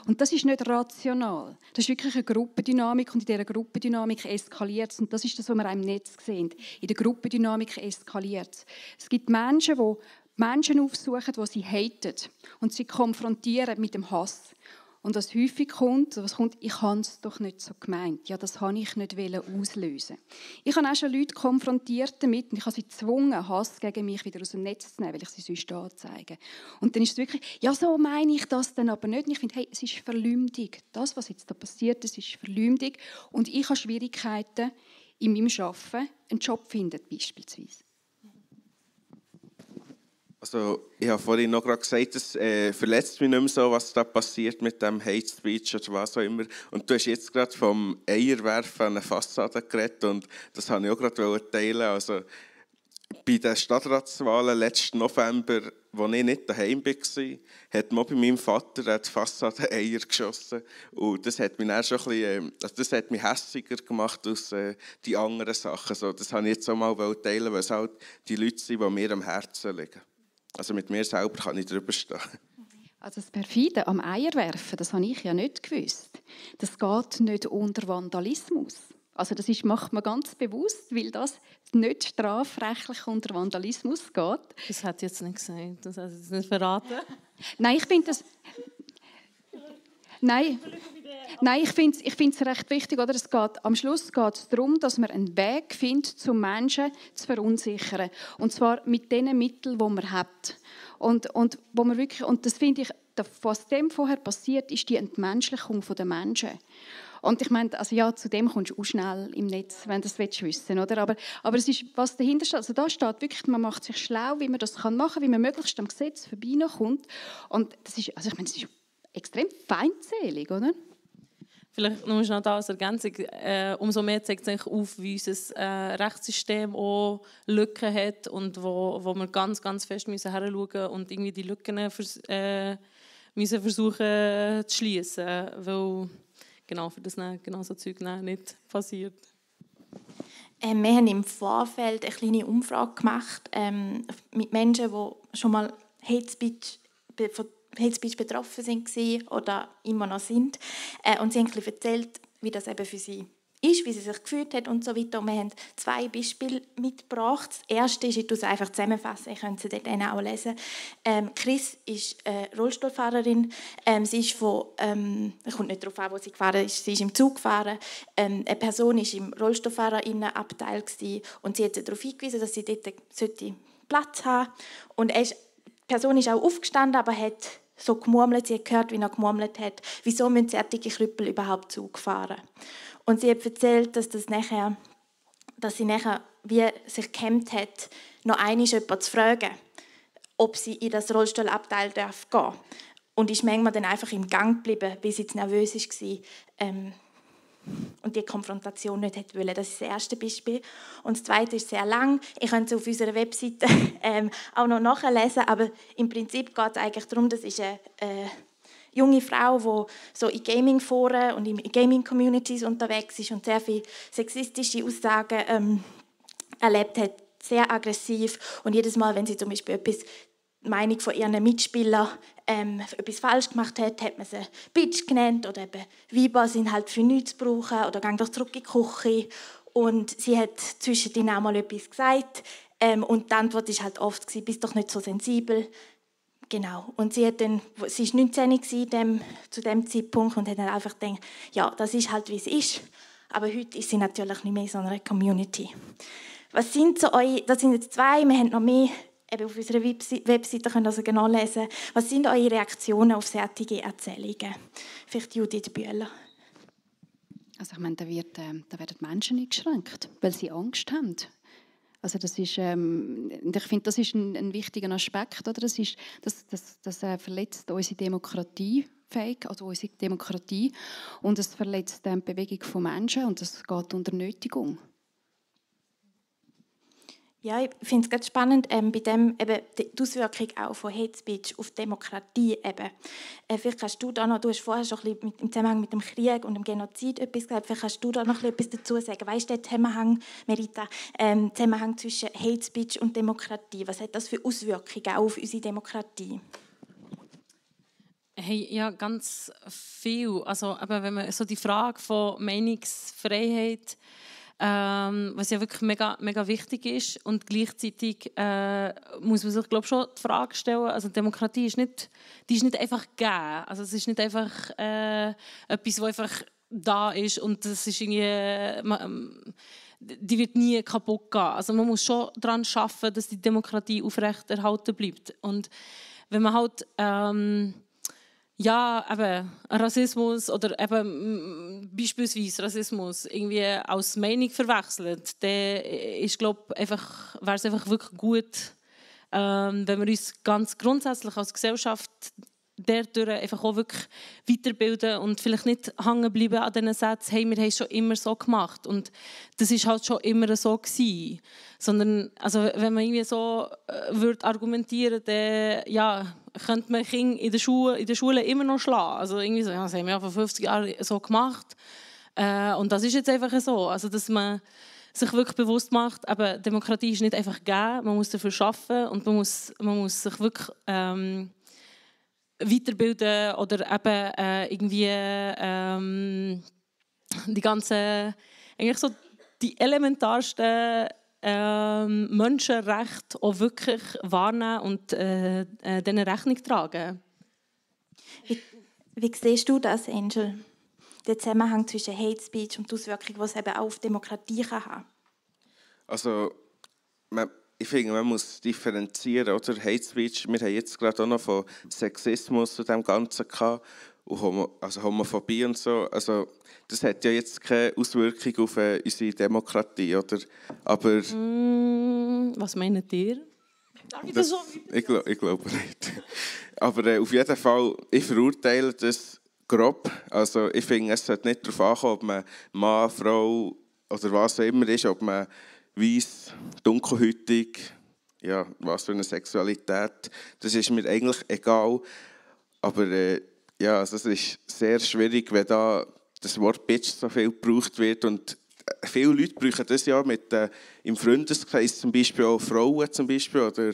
Und das ist nicht rational. Das ist wirklich eine Gruppendynamik und in dieser Gruppendynamik eskaliert es. Und das ist das, was wir auch im Netz sehen. In der Gruppendynamik eskaliert es. Es gibt Menschen, die Menschen aufsuchen, die sie haten und sie konfrontieren mit dem Hass. Und was häufig kommt, was kommt, ich habe es doch nicht so gemeint. Ja, das habe ich nicht auslösen. Ich habe auch schon Leute konfrontiert damit und ich habe sie gezwungen, Hass gegen mich wieder aus dem Netz zu nehmen, weil ich sie sonst anzeige. Und dann ist es wirklich, ja, so meine ich das dann aber nicht. Und ich finde, hey, es ist Verleumdung. Das, was jetzt da passiert, das ist Verleumdung. Und ich habe Schwierigkeiten in meinem Arbeiten, einen Job zu finden, beispielsweise. Also, ich habe vorhin noch gerade gesagt, es äh, verletzt mich nicht mehr so, was da passiert mit dem Hate Speech oder was auch immer. Und du hast jetzt gerade vom Eierwerfen an eine Fassade geredet und das habe ich auch gerade teilen. Also, bei den Stadtratswahlen letzten November, als ich nicht daheim war, hat man bei meinem Vater die Fassade Eier geschossen. Und das hat mich dann schon ein bisschen, äh, also das hat mich hässiger gemacht als äh, die anderen Sachen. Also, das habe ich jetzt auch mal teilen, weil es halt die Leute sind, die mir am Herzen liegen. Also mit mir selber kann ich drüber stehen. Also das Perfide am Eierwerfen, das habe ich ja nicht gewusst. Das geht nicht unter Vandalismus. Also das ist, macht man ganz bewusst, weil das nicht strafrechtlich unter Vandalismus geht. Das hat jetzt nicht gesagt, das hat jetzt nicht verraten. Nein, ich finde das... Nein, Nein ich finde es ich recht wichtig. Oder? Es geht, am Schluss geht es darum, dass man einen Weg findet, um Menschen zu verunsichern. Und zwar mit den Mitteln, die man hat. Und, und, wo man wirklich, und das finde ich, was dem vorher passiert, ist die Entmenschlichung der Menschen. Und ich meine, also ja, zu dem kommst du auch schnell im Netz, wenn du das wissen willst, oder? Aber, aber es ist, was dahinter steht, also da steht wirklich, man macht sich schlau, wie man das kann machen, wie man möglichst am Gesetz vorbeikommt. Und das ist, also ich meine, das ist extrem feindselig, oder? Vielleicht noch schnell da als Ergänzung. Äh, umso mehr zeigt sich auf, wie unser äh, Rechtssystem auch Lücken hat und wo, wo wir ganz, ganz fest müssen hinschauen und irgendwie die Lücken vers äh, müssen versuchen zu schließen, weil genau für das genau so Zeug nicht passiert. Ähm, wir haben im Vorfeld eine kleine Umfrage gemacht ähm, mit Menschen, die schon mal Hate Speech, von Hate Speech betroffen sind oder immer noch sind. Äh, und sie haben erzählt, wie das eben für sie ist, wie sie sich gefühlt hat und so weiter. Und wir haben zwei Beispiele mitgebracht. Das erste ist, ich es einfach zusammenfassen, ich könnte sie dort auch lesen. Ähm, Chris ist äh, Rollstuhlfahrerin. Ähm, sie ist von, ähm, ich komme nicht darauf an, wo sie gefahren ist, sie ist im Zug gefahren. Ähm, eine Person war im Rollstuhlfahrerinnenabteil und sie hat darauf hingewiesen, dass sie dort Platz haben sollte. Und die Person ist auch aufgestanden, aber hat so gemurmelt, sie hat gehört, wie er gemurmelt hat, wieso müssen solche Krüppel überhaupt Zug fahren. Und sie hat erzählt, dass, das nachher, dass sie nachher wie sich gekämmt hat, noch einmal jemanden zu fragen, ob sie in das Rollstuhlabteil darf gehen Und ist manchmal dann einfach im Gang geblieben, bis sie zu nervös war ähm, und die Konfrontation nicht hätte wollen. Das ist das erste Beispiel. Und das zweite ist sehr lang. Ich könnte es auf unserer Webseite ähm, auch noch nachlesen, aber im Prinzip geht es eigentlich darum, das ist eine, äh, junge Frau, die so in Gaming-Foren und in Gaming-Communities unterwegs ist und sehr viele sexistische Aussagen ähm, erlebt hat, sehr aggressiv. Und jedes Mal, wenn sie zum Beispiel etwas Meinung von ihren Mitspielern ähm, etwas falsch gemacht hat, hat man sie Bitch genannt oder eben Weiber sind halt für nichts zu brauchen oder gehen doch zurück in die Küche. Und sie hat zwischendrin auch mal etwas gesagt ähm, und die Antwort war halt oft, bist doch nicht so sensibel. Genau. Und sie, hat dann, sie war 19 dem, zu dem Zeitpunkt und hat dann einfach gedacht, ja, das ist halt, wie es ist. Aber heute ist sie natürlich nicht mehr in so einer Community. Was sind so eure, das sind jetzt zwei, wir haben noch mehr eben auf unserer Webseite können also genau lesen. Was sind eure Reaktionen auf solche Erzählungen? Vielleicht Judith Bühler. Also ich meine, da, wird, äh, da werden Menschen eingeschränkt, weil sie Angst haben. Also das ist, ähm, ich finde, das ist ein, ein, wichtiger Aspekt. Oder? Das, ist, das, das, das äh, verletzt unsere Demokratie also unsere Demokratie und es verletzt die Bewegung von Menschen und es geht unter Nötigung. Ja, ich finde es ganz spannend, ähm, bei dem eben die Auswirkung auch von Hate Speech auf Demokratie eben. Äh, vielleicht kannst du da noch, du hast vorher schon ein bisschen mit, im Zusammenhang mit dem Krieg und dem Genozid etwas gesagt, vielleicht kannst du da noch etwas dazu sagen. Weißt du den Zusammenhang, Merita, ähm, Zusammenhang zwischen Hate Speech und Demokratie? Was hat das für Auswirkungen auf unsere Demokratie? Hey, ja, ganz viel. Also, aber wenn man so die Frage von Meinungsfreiheit ähm, was ja wirklich mega, mega wichtig ist. Und gleichzeitig äh, muss man sich glaube schon die Frage stellen, also Demokratie ist nicht, die ist nicht einfach gegeben. Also es ist nicht einfach äh, etwas, was einfach da ist und das ist irgendwie... Man, die wird nie kaputt gehen. Also man muss schon daran arbeiten, dass die Demokratie aufrechterhalten bleibt. Und wenn man halt... Ähm, ja, eben Rassismus oder eben beispielsweise Rassismus irgendwie als Meinung verwechselt, dann ist, glaub, einfach, wäre es einfach wirklich gut, ähm, wenn wir uns ganz grundsätzlich als Gesellschaft dadurch einfach auch wirklich weiterbilden und vielleicht nicht hängen bleiben an diesen Sätzen, hey, wir haben es schon immer so gemacht und das ist halt schon immer so gewesen. Sondern, also wenn man irgendwie so äh, würde argumentieren, dann ja, könnte man Kinder in der, Schule, in der Schule immer noch schlagen. Also irgendwie so, ja, das haben wir ja vor 50 Jahren so gemacht. Äh, und das ist jetzt einfach so, also dass man sich wirklich bewusst macht, aber Demokratie ist nicht einfach gegeben, man muss dafür arbeiten und man muss, man muss sich wirklich ähm, weiterbilden oder eben äh, irgendwie ähm, die ganze eigentlich so die elementarsten ähm, Menschenrechte auch wirklich wahrnehmen und äh, äh, denen Rechnung tragen. Wie, wie siehst du das, Angel? Der Zusammenhang zwischen Hate Speech und die Auswirkungen, die es eben auch auf Demokratie kann haben Also, man, ich finde, man muss differenzieren, oder? Hate Speech, wir haben jetzt gerade auch noch von Sexismus und dem Ganzen gehabt, und Homo, also Homophobie und so. Also, das hat ja jetzt keine Auswirkung auf äh, unsere Demokratie, oder? Aber... Mm, was meint ihr? Das, ich, glaub, ich glaube nicht. Aber äh, auf jeden Fall, ich verurteile das grob. Also ich finde, es sollte nicht darauf ankommen, ob man Mann, Frau oder was auch immer ist, ob man weiß, dunkelhäutig, ja, was für eine Sexualität, das ist mir eigentlich egal. Aber äh, ja, also es ist sehr schwierig, wenn da das Wort Bitch so viel gebraucht wird. Und viele Leute brauchen das ja mit, äh, im Freundeskreis zum Beispiel auch Frauen zum Beispiel. Oder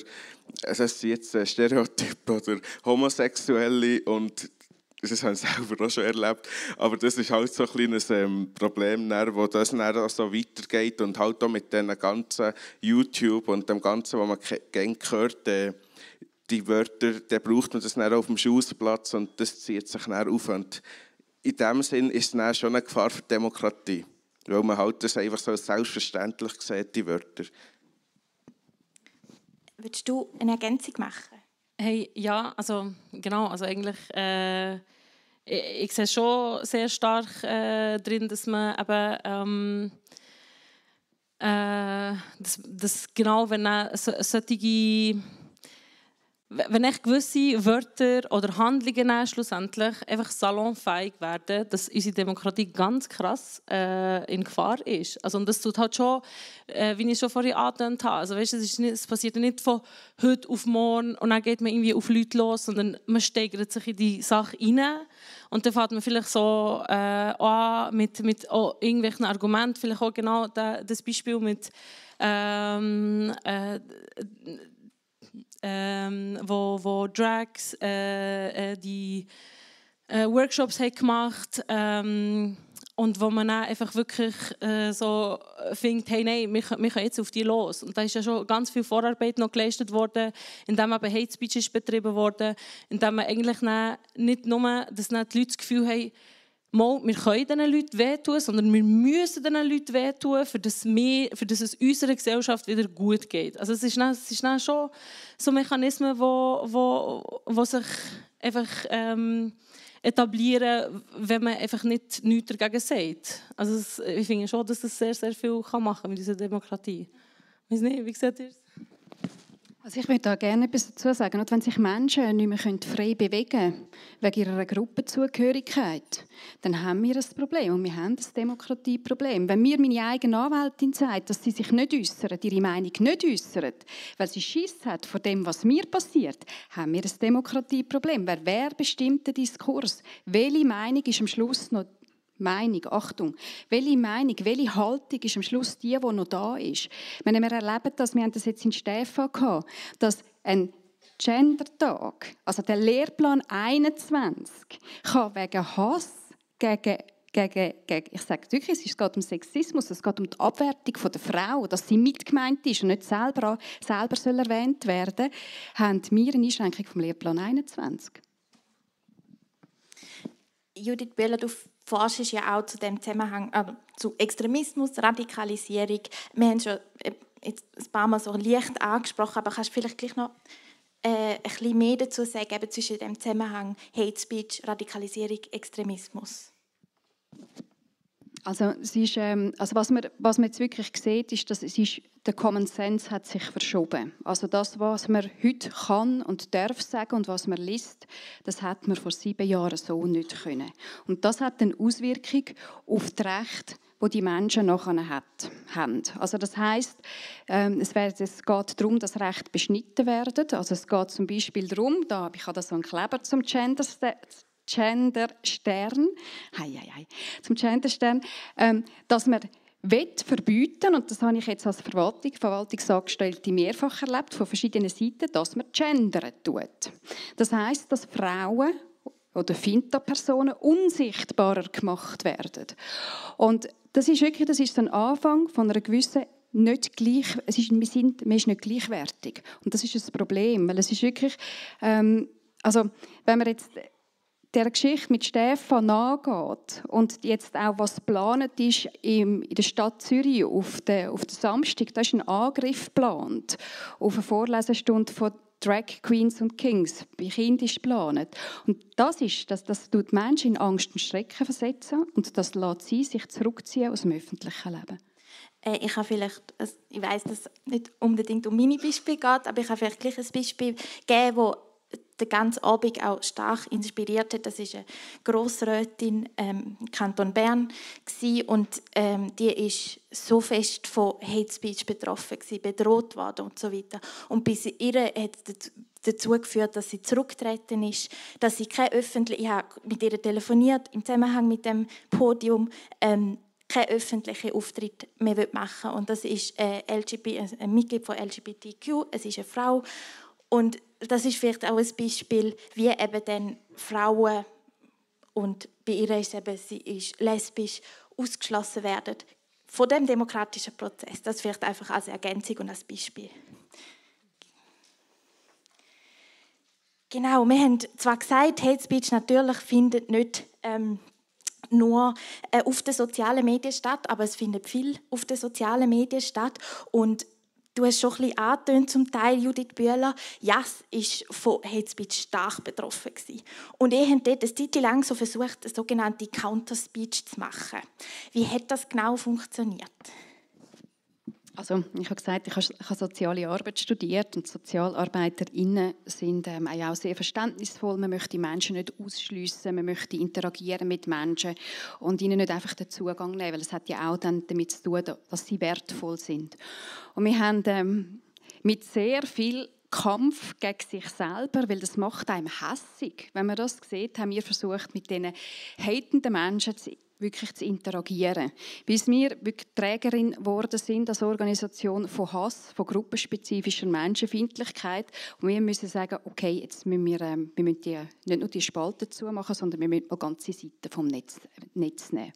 das sind jetzt Stereotype oder Homosexuelle und das habe ich selber auch schon erlebt, aber das ist halt so ein kleines ähm, Problem, wo das dann auch so weitergeht. Und halt auch mit diesen ganzen YouTube und dem Ganzen, was man gerne hört, äh, die Wörter, dann braucht man das dann auf dem Schussplatz und das zieht sich dann auf und in dem Sinn ist es dann schon eine Gefahr für die Demokratie, weil man halt das einfach so selbstverständlich sieht, die Wörter. Würdest du eine Ergänzung machen? Hey, ja, also genau, also eigentlich äh, ich, ich sehe schon sehr stark äh, drin, dass man eben ähm, äh, dass, dass genau wenn so, solche wenn ich gewisse Wörter oder Handlungen schlussendlich einfach salonfähig werden, dass unsere Demokratie ganz krass äh, in Gefahr ist. Also, und das tut halt schon, äh, wie ich schon vorhin angetönt habe, also, weißt, es, nicht, es passiert nicht von heute auf morgen und dann geht man irgendwie auf Leute los, sondern man steigert sich in die Sache rein. Und dann fährt man vielleicht so äh, an mit, mit oh, irgendwelchen Argumenten, vielleicht auch genau das Beispiel mit ähm, äh, ähm, wo, wo Drags äh, äh, die äh, Workshops hat gemacht ähm, und wo man dann einfach wirklich äh, so findet, hey, nein, wir, wir können jetzt auf die los. Und da ist ja schon ganz viel Vorarbeit noch geleistet worden, indem eben Hate Speech ist betrieben wurde, indem man eigentlich nicht nur, dass die Leute das Gefühl haben, mal, wir können diesen Leuten wehtun, sondern wir müssen diesen Leuten wehtun, für das, wir, für das es unserer Gesellschaft wieder gut geht. Also es ist, dann, es ist dann schon so Mechanismen, wo, wo, wo sich einfach ähm, etablieren, wenn man einfach nicht nichts dagegen sagt. Also es, ich finde schon, dass das sehr, sehr viel kann machen mit dieser Demokratie. Ich weiß nicht, wie seht ihr es? Also ich würde da gerne etwas dazu sagen. Und wenn sich Menschen nicht mehr frei bewegen können, wegen ihrer Gruppenzugehörigkeit, dann haben wir ein Problem. Und wir haben ein Demokratieproblem. Wenn mir meine eigene Anwältin sagt, dass sie sich nicht äußert, ihre Meinung nicht äußert, weil sie Schiss hat vor dem, was mir passiert, haben wir ein Demokratieproblem. Wer, wer bestimmt den Diskurs? Welche Meinung ist am Schluss noch Meinung, Achtung, welche Meinung, welche Haltung ist am Schluss die, die noch da ist? Wenn wir erleben das, wir haben das jetzt in Stefan gehabt, dass ein Gendertag, also der Lehrplan 21, kann wegen Hass gegen gegen, gegen, ich sage wirklich, es geht um Sexismus, es geht um die Abwertung der Frau, dass sie mitgemeint ist und nicht selber, selber soll erwähnt werden, haben wir eine Einschränkung vom Lehrplan 21. Judith Böhler, du forschst ja auch zu dem Zusammenhang, äh, zu Extremismus, Radikalisierung. Wir haben schon äh, jetzt ein paar Mal so leicht angesprochen, aber kannst du vielleicht gleich noch äh, ein bisschen mehr dazu sagen, eben zwischen dem Zusammenhang Hate Speech, Radikalisierung, Extremismus? Also, es ist, ähm, also was, man, was man jetzt wirklich sieht, ist, dass es ist, der Common Sense hat sich verschoben. Also das, was man heute kann und darf sagen und was man liest, das hat man vor sieben Jahren so nicht können. Und das hat eine Auswirkung auf das Recht, wo die Menschen nachher haben. Also das heißt, ähm, es, es geht darum, dass Recht beschnitten werden. Also es geht zum Beispiel darum, da ich habe da so einen Kleber zum Gender Genderstern, hei, hei, hei, zum Genderstern, ähm, dass man will verbieten, und das habe ich jetzt als Verwaltung, Verwaltungsangestellte mehrfach erlebt, von verschiedenen Seiten, dass man gendern tut. Das heißt, dass Frauen oder Finta-Personen unsichtbarer gemacht werden. Und das ist wirklich das ist so ein Anfang von einer gewissen nicht gleich, es ist, wir sind, man ist nicht gleichwertig. Und das ist ein Problem, weil es ist wirklich, ähm, also wenn man jetzt der Geschichte mit Stefan nachgeht und jetzt auch was geplant ist in der Stadt Zürich auf den, auf den Samstag, da ist ein Angriff geplant auf eine Vorlesestunde von Drag Queens und Kings bei Kindern ist geplant. Und das ist, das, das tut Menschen in Angst und Schrecken versetzen und das lässt sie sich zurückziehen aus dem öffentlichen Leben. Äh, ich habe vielleicht, ich weiß, dass es nicht unbedingt um meine Beispiele geht, aber ich habe vielleicht gleich ein Beispiel gegeben, wo den ganzen Abend auch stark inspiriert hat. Das ist eine Grossrätin ähm, im Kanton Bern gewesen, und ähm, die ist so fest von Hate Speech betroffen gewesen, bedroht worden und so weiter. Und bis ihr hat dazu geführt, dass sie zurückgetreten ist, dass sie keine öffentliche, ich habe mit ihr telefoniert im Zusammenhang mit dem Podium, ähm, keinen öffentlichen Auftritt mehr machen will. Und das ist äh, LGBT, ein Mitglied von LGBTQ, es ist eine Frau. Und das ist vielleicht auch ein Beispiel, wie eben dann Frauen und bei ihr ist eben, sie ist lesbisch, ausgeschlossen werden von dem demokratischen Prozess. Das vielleicht einfach als Ergänzung und als Beispiel. Genau, wir haben zwar gesagt, Hate Speech natürlich findet nicht ähm, nur äh, auf den sozialen Medien statt, aber es findet viel auf den sozialen Medien statt und Du hast schon ein bisschen angetönt, zum Teil, Judith Bühler. Jas war von Hate Speech stark betroffen. Gewesen. Und ihr habt dort eine Zeit lang so versucht, eine sogenannte Counter-Speech zu machen. Wie hat das genau funktioniert? Also ich habe gesagt, ich habe soziale Arbeit studiert und SozialarbeiterInnen sind ähm, auch sehr verständnisvoll. Man möchte Menschen nicht ausschliessen, man möchte interagieren mit Menschen und ihnen nicht einfach den Zugang nehmen, weil es hat ja auch dann damit zu tun, dass sie wertvoll sind. Und wir haben ähm, mit sehr viel Kampf gegen sich selber, weil das macht einem hässig. Wenn man das sieht, haben wir versucht, mit diesen hatenden Menschen zu wirklich zu interagieren. Bis wir wirklich Trägerin geworden sind als Organisation von Hass, von gruppenspezifischer Menschenfeindlichkeit. Und wir müssen sagen, okay, jetzt müssen wir, ähm, wir müssen die, nicht nur die Spalten zumachen, sondern wir müssen mal ganze Seiten vom Netz, Netz nehmen.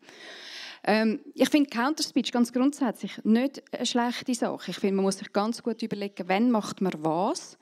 Ähm, ich finde Counterspeech ganz grundsätzlich nicht eine schlechte Sache. Ich finde, man muss sich ganz gut überlegen, wann macht man was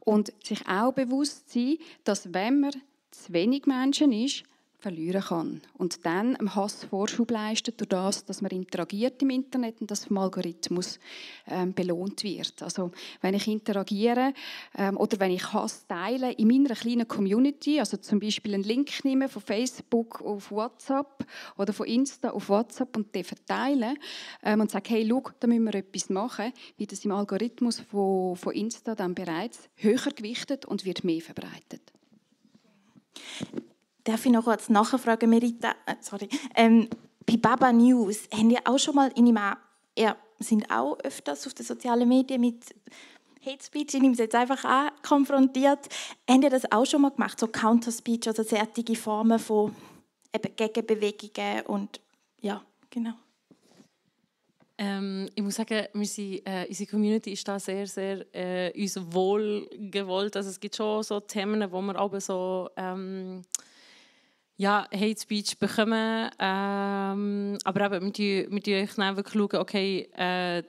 und sich auch bewusst sein, dass wenn man zu wenig Menschen ist, verlieren kann. Und dann dem Hass Vorschub leistet durch das, dass man interagiert im Internet und das vom Algorithmus ähm, belohnt wird. Also wenn ich interagiere ähm, oder wenn ich Hass teile in meiner kleinen Community, also zum Beispiel einen Link nehme von Facebook auf WhatsApp oder von Insta auf WhatsApp und den verteile ähm, und sage, hey, schau, da müssen wir etwas machen, wie das im Algorithmus von, von Insta dann bereits höher gewichtet und wird mehr verbreitet. Darf ich noch kurz nachfragen, Merita? Äh, sorry. Ähm, bei Baba News, haben ihr auch schon mal, in einem, ihr sind auch öfters auf den sozialen Medien mit Hate Speech, ich nehme es jetzt einfach an, konfrontiert. Haben ihr das auch schon mal gemacht, so Counter Speech, also solche Formen von eben Gegenbewegungen und ja, genau. Ähm, ich muss sagen, wir sind, äh, unsere Community ist da sehr, sehr äh, uns wohl gewollt. Also es gibt schon so Themen, wo wir aber so ähm, ja, Hate Speech bekommen. Ähm, aber eben, wir schauen wirklich, schauen, okay, äh,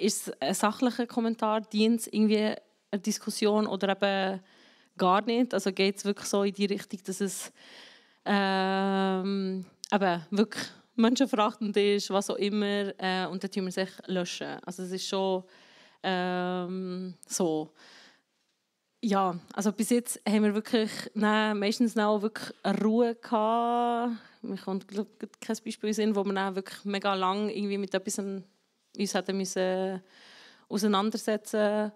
ist es ein sachlicher Kommentar, dient es irgendwie einer Diskussion oder eben gar nicht? Also geht es wirklich so in die Richtung, dass es ähm, eben wirklich menschenverachtend ist, was auch immer, äh, und dann tun wir sich löschen. Also es ist schon ähm, so ja, also bis jetzt haben wir wirklich nein, meistens auch wirklich Ruhe gehabt. Mir kommt glaub, kein Beispiel in wo wir wirklich mega lang irgendwie mit etwas uns hätten müssen auseinandersetzen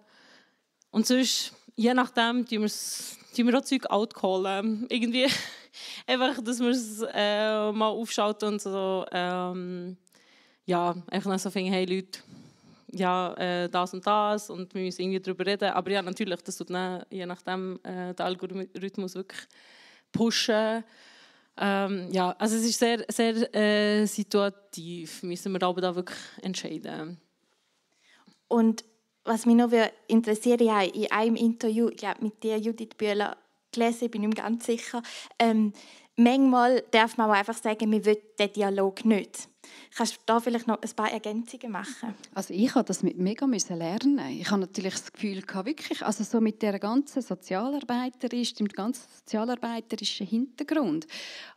Und sonst, je nachdem, tun wir auch Zeug outcallen. Irgendwie einfach, dass wir es äh, mal aufschalten und so, ähm, ja, einfach so finden, hey Leute, ja, äh, das und das und wir müssen irgendwie darüber reden. Aber ja, natürlich, das tut dann, je nachdem äh, der Algorithmus wirklich pushen. Ähm, ja, also es ist sehr, sehr äh, situativ, müssen wir aber da wirklich entscheiden. Und was mich noch interessiert, ich habe in einem Interview glaub, mit dir, Judith Bühler, gelesen, ich bin nicht mehr ganz sicher, ähm, manchmal darf man auch einfach sagen, wir wollen den Dialog nicht. Kannst du da vielleicht noch ein paar Ergänzungen machen? Also ich habe das mit mega müssen lernen. Ich habe natürlich das Gefühl gehabt, wirklich, also so mit der ganzen Sozialarbeiterischen, dem ganzen sozialarbeiterischen Hintergrund.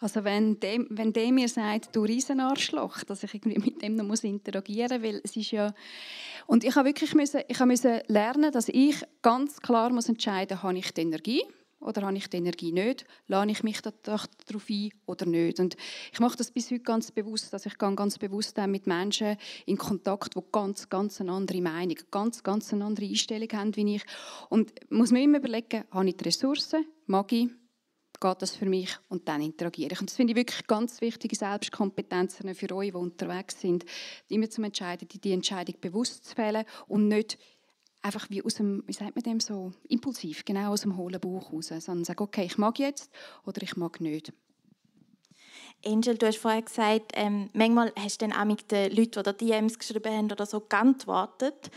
Also wenn dem, wenn der mir sagt, du Riesenarschloch, dass ich irgendwie mit dem noch muss interagieren, weil es ist ja und ich habe wirklich müssen, ich habe müssen lernen, dass ich ganz klar muss entscheiden, habe ich die Energie oder habe ich die Energie nicht? Lade ich mich darauf ein oder nicht? Und ich mache das bis heute ganz bewusst, dass ich ganz bewusst mit Menschen in Kontakt, die ganz, ganz eine andere Meinung, ganz, ganz eine andere Einstellung haben wie ich. Und muss mir immer überlegen, habe ich die Ressourcen, mag ich, geht das für mich und dann interagiere ich. Und das finde ich wirklich ganz wichtige Selbstkompetenzen für euch, die unterwegs sind, immer zu entscheiden, die Entscheidung bewusst zu fällen und nicht einfach wie aus dem, wie sagt man dem so, impulsiv, genau aus dem hohlen Bauch raus, sondern sagen, okay, ich mag jetzt oder ich mag nicht. Angel, du hast vorher gesagt, ähm, manchmal hast du dann auch mit den Leuten, die DMs geschrieben haben oder so, geantwortet.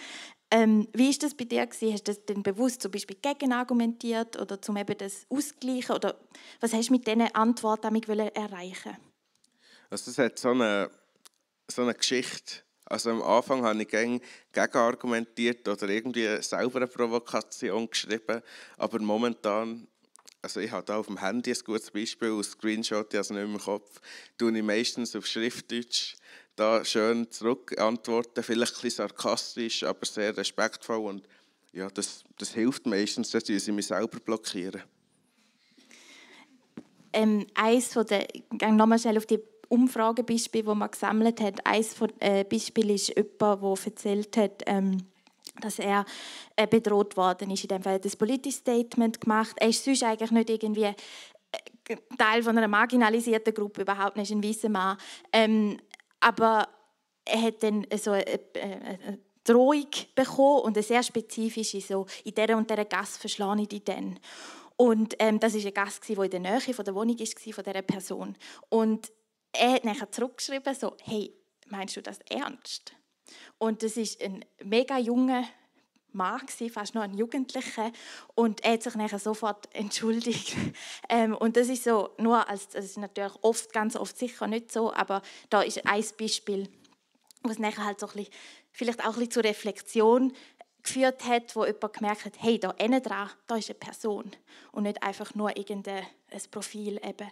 Ähm, wie ist das bei dir gewesen? Hast du das denn bewusst zum Beispiel gegen argumentiert oder zum eben das ausgleichen oder was hast du mit diesen Antworten damit erreichen? Also es hat so eine, so eine Geschichte. Also am Anfang habe ich gegen, argumentiert oder irgendwie selber eine Provokation geschrieben, aber momentan also ich habe da auf dem Handy ein gutes Beispiel, ein Screenshot, ich habe es nicht im Kopf, tue ich meistens auf Schriftdeutsch da schön zurück antworten, vielleicht ein bisschen sarkastisch, aber sehr respektvoll und ja, das, das hilft meistens, dass sie mich selber blockieren. Ähm, eins von der, ich gehe nochmal schnell auf die Umfragebeispiele, die man gesammelt hat. Eines von äh, Beispielen ist jemand, der erzählt hat, ähm, dass er äh, bedroht worden ist. In dem Fall hat er ein politisches Statement gemacht. Er ist sonst eigentlich nicht irgendwie äh, Teil von einer marginalisierten Gruppe, überhaupt nicht ein weißer Mann. Ähm, aber er hat dann so eine, eine Drohung bekommen und eine sehr spezifische, so in dieser und dieser Gasse verschlage ich dich dann. Und ähm, das war ein Gast, der in der Nähe von der Wohnung war, von dieser Person. Und er hat nachher zurückgeschrieben, so, hey, meinst du das ernst? Und das ist ein mega junger Mann, fast noch ein Jugendlicher. Und er hat sich nachher sofort entschuldigt. ähm, und das ist so, nur als, das ist natürlich oft, ganz oft sicher nicht so, aber da ist ein Beispiel, was nachher halt so ein bisschen, vielleicht auch ein zur Reflexion geführt hat, wo jemand gemerkt hat, hey, da dran, da ist eine Person und nicht einfach nur irgendein Profil eben.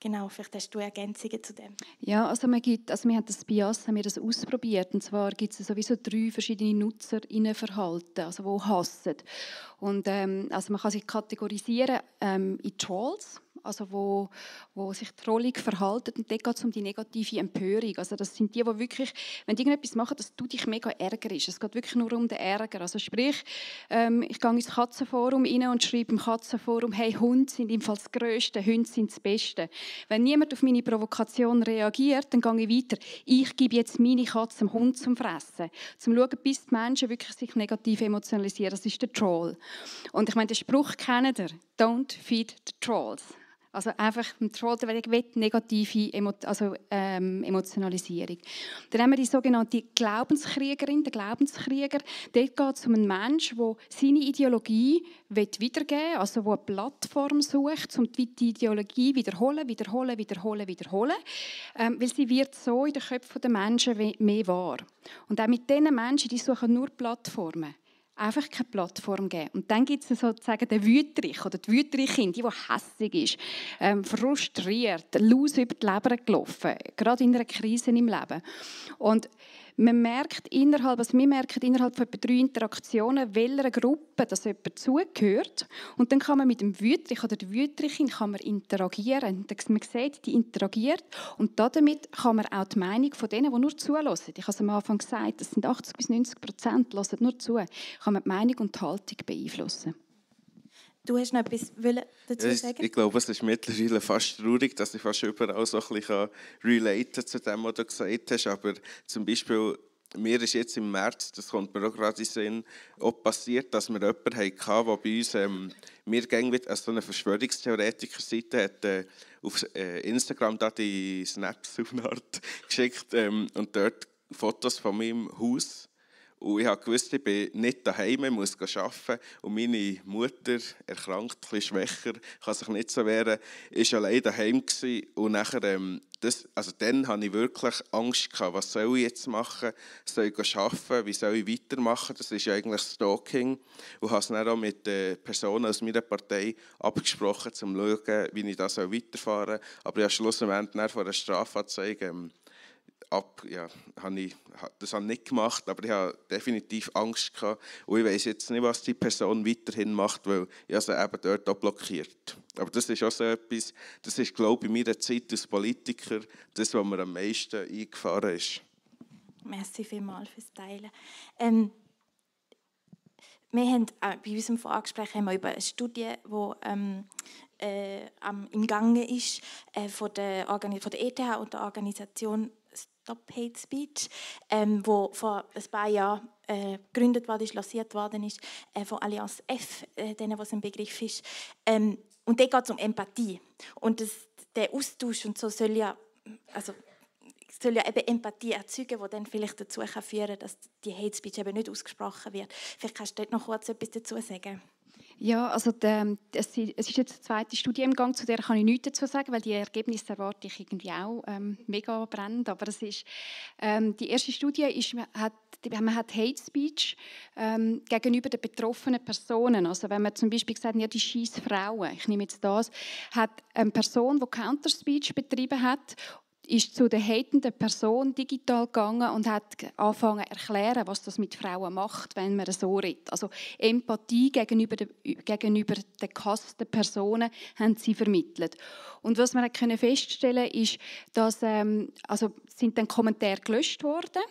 Genau, vielleicht hast du Ergänzungen zu dem. Ja, also, man gibt, also wir haben das bei JAS haben wir das ausprobiert. Und zwar gibt es sowieso drei verschiedene Nutzerinnenverhalten, also die hassen. Und, ähm, also man kann sich kategorisieren ähm, in Trolls also wo, wo sich trollig verhalten. Und dort geht es um die negative Empörung. Also das sind die, die wirklich, wenn die irgendetwas machen, dass du dich mega ärgerst. Es geht wirklich nur um den Ärger. Also sprich, ähm, ich gehe ins Katzenforum rein und schreibe im Katzenforum, hey, Hunde sind im Fall das Größte, Hunde sind das Beste. Wenn niemand auf meine Provokation reagiert, dann gehe ich weiter. Ich gebe jetzt meine Katze dem Hund zum Fressen. Zum schauen, bis die Menschen wirklich sich negativ emotionalisieren. Das ist der Troll. Und ich meine, den Spruch kennt ihr. Don't feed the trolls. Also einfach ein Trollbewegung negative Emo also, ähm, Emotionalisierung. Dann haben wir die sogenannte Glaubenskriegerin, der Glaubenskrieger. Dort geht es um einen Menschen, der seine Ideologie wiedergeben will, also der eine Plattform sucht, um die Ideologie wiederholen, wiederholen, wiederholen, wiederholen. Ähm, weil sie wird so in den Köpfen der Menschen mehr wahr. Und auch mit diesen Menschen, die suchen nur Plattformen einfach keine Plattform geben. Und dann gibt es sozusagen den Wüterich oder die Wüterichin, die, die hässig ist, ähm, frustriert, los über die Leber gelaufen, gerade in einer Krise im Leben. Und man merkt innerhalb, also wir merken innerhalb von etwa drei Interaktionen, welcher Gruppe das jemand zugehört. Und dann kann man mit dem Wüterich oder der Wüterichin kann man interagieren. Man sieht, die interagiert und damit kann man auch die Meinung von denen, die nur zulassen, ich habe es am Anfang gesagt, das sind 80 bis 90 Prozent, lassen nur zu, kann man die Meinung und die Haltung beeinflussen. Du hast noch etwas dazu sagen? Ich glaube, es ist mittlerweile fast traurig, dass ich fast überall so ein bisschen relaten zu dem, was du gesagt hast. Aber zum Beispiel, mir ist jetzt im März, das kommt mir auch gerade in Sinn, auch passiert, dass wir jemanden hatten, der bei uns, ähm, mir ging mit, also eine Verschwörungstheoretiker-Seite hat äh, auf äh, Instagram da die Snaps auf eine Art geschickt ähm, und dort Fotos von meinem Haus und ich wusste, ich bin nicht daheim, ich muss arbeiten. Und meine Mutter, erkrankt, bisschen schwächer, kann sich nicht so wehren, war allein daheim. Gewesen. Und nachher, ähm, das, also dann hatte ich wirklich Angst, gehabt, was soll ich jetzt machen? Soll ich arbeiten? Wie soll ich weitermachen? Das ist ja eigentlich Stalking. Und habe es dann auch mit den Personen aus meiner Partei abgesprochen, um zu schauen, wie ich das weiterfahren soll. Aber ich habe schlussendlich von einer Strafanzeige ähm, ab, ja, habe ich, das habe ich nicht gemacht, aber ich habe definitiv Angst gehabt. Und ich weiß jetzt nicht, was die Person weiterhin macht, weil ich sie eben dort auch blockiert. Aber das ist auch so etwas, das ist, glaube ich, in meiner Zeit als Politiker das, was mir am meisten eingefahren ist. Merci vielmals fürs Teilen. Ähm, wir haben äh, bei unserem Vorgespräch haben wir über eine Studie, die ähm, äh, im Gange ist, äh, von, der von der ETH und der Organisation Stop Hate Speech, ähm, wo vor ein paar Jahren äh, gegründet worden ist, lanciert worden ist, äh, von Allianz F, äh, denen, was ein Begriff ist. Ähm, und da geht es um Empathie. Und das, der Austausch und so soll ja also soll ja eben Empathie erzeugen, die dann vielleicht dazu führen kann, dass die Hate Speech eben nicht ausgesprochen wird. Vielleicht kannst du dort noch kurz etwas dazu sagen. Ja, also der, es ist jetzt eine zweite Studie im Gang, zu der kann ich nichts dazu sagen, weil die Ergebnisse erwarte ich irgendwie auch ähm, mega brennend. Aber es ist, ähm, die erste Studie ist, man hat, man hat Hate Speech ähm, gegenüber den betroffenen Personen. Also wenn man zum Beispiel gesagt ja, die scheiß Frauen, ich nehme jetzt das, hat eine Person, die Counter Speech betrieben hat ist zu der hatenden Person digital gegangen und hat angefangen zu erklären, was das mit Frauen macht, wenn man so redet. Also Empathie gegenüber den, gegenüber den gehassten Personen haben sie vermittelt. Und was man können feststellen ist, dass ähm, also sind dann Kommentare gelöscht worden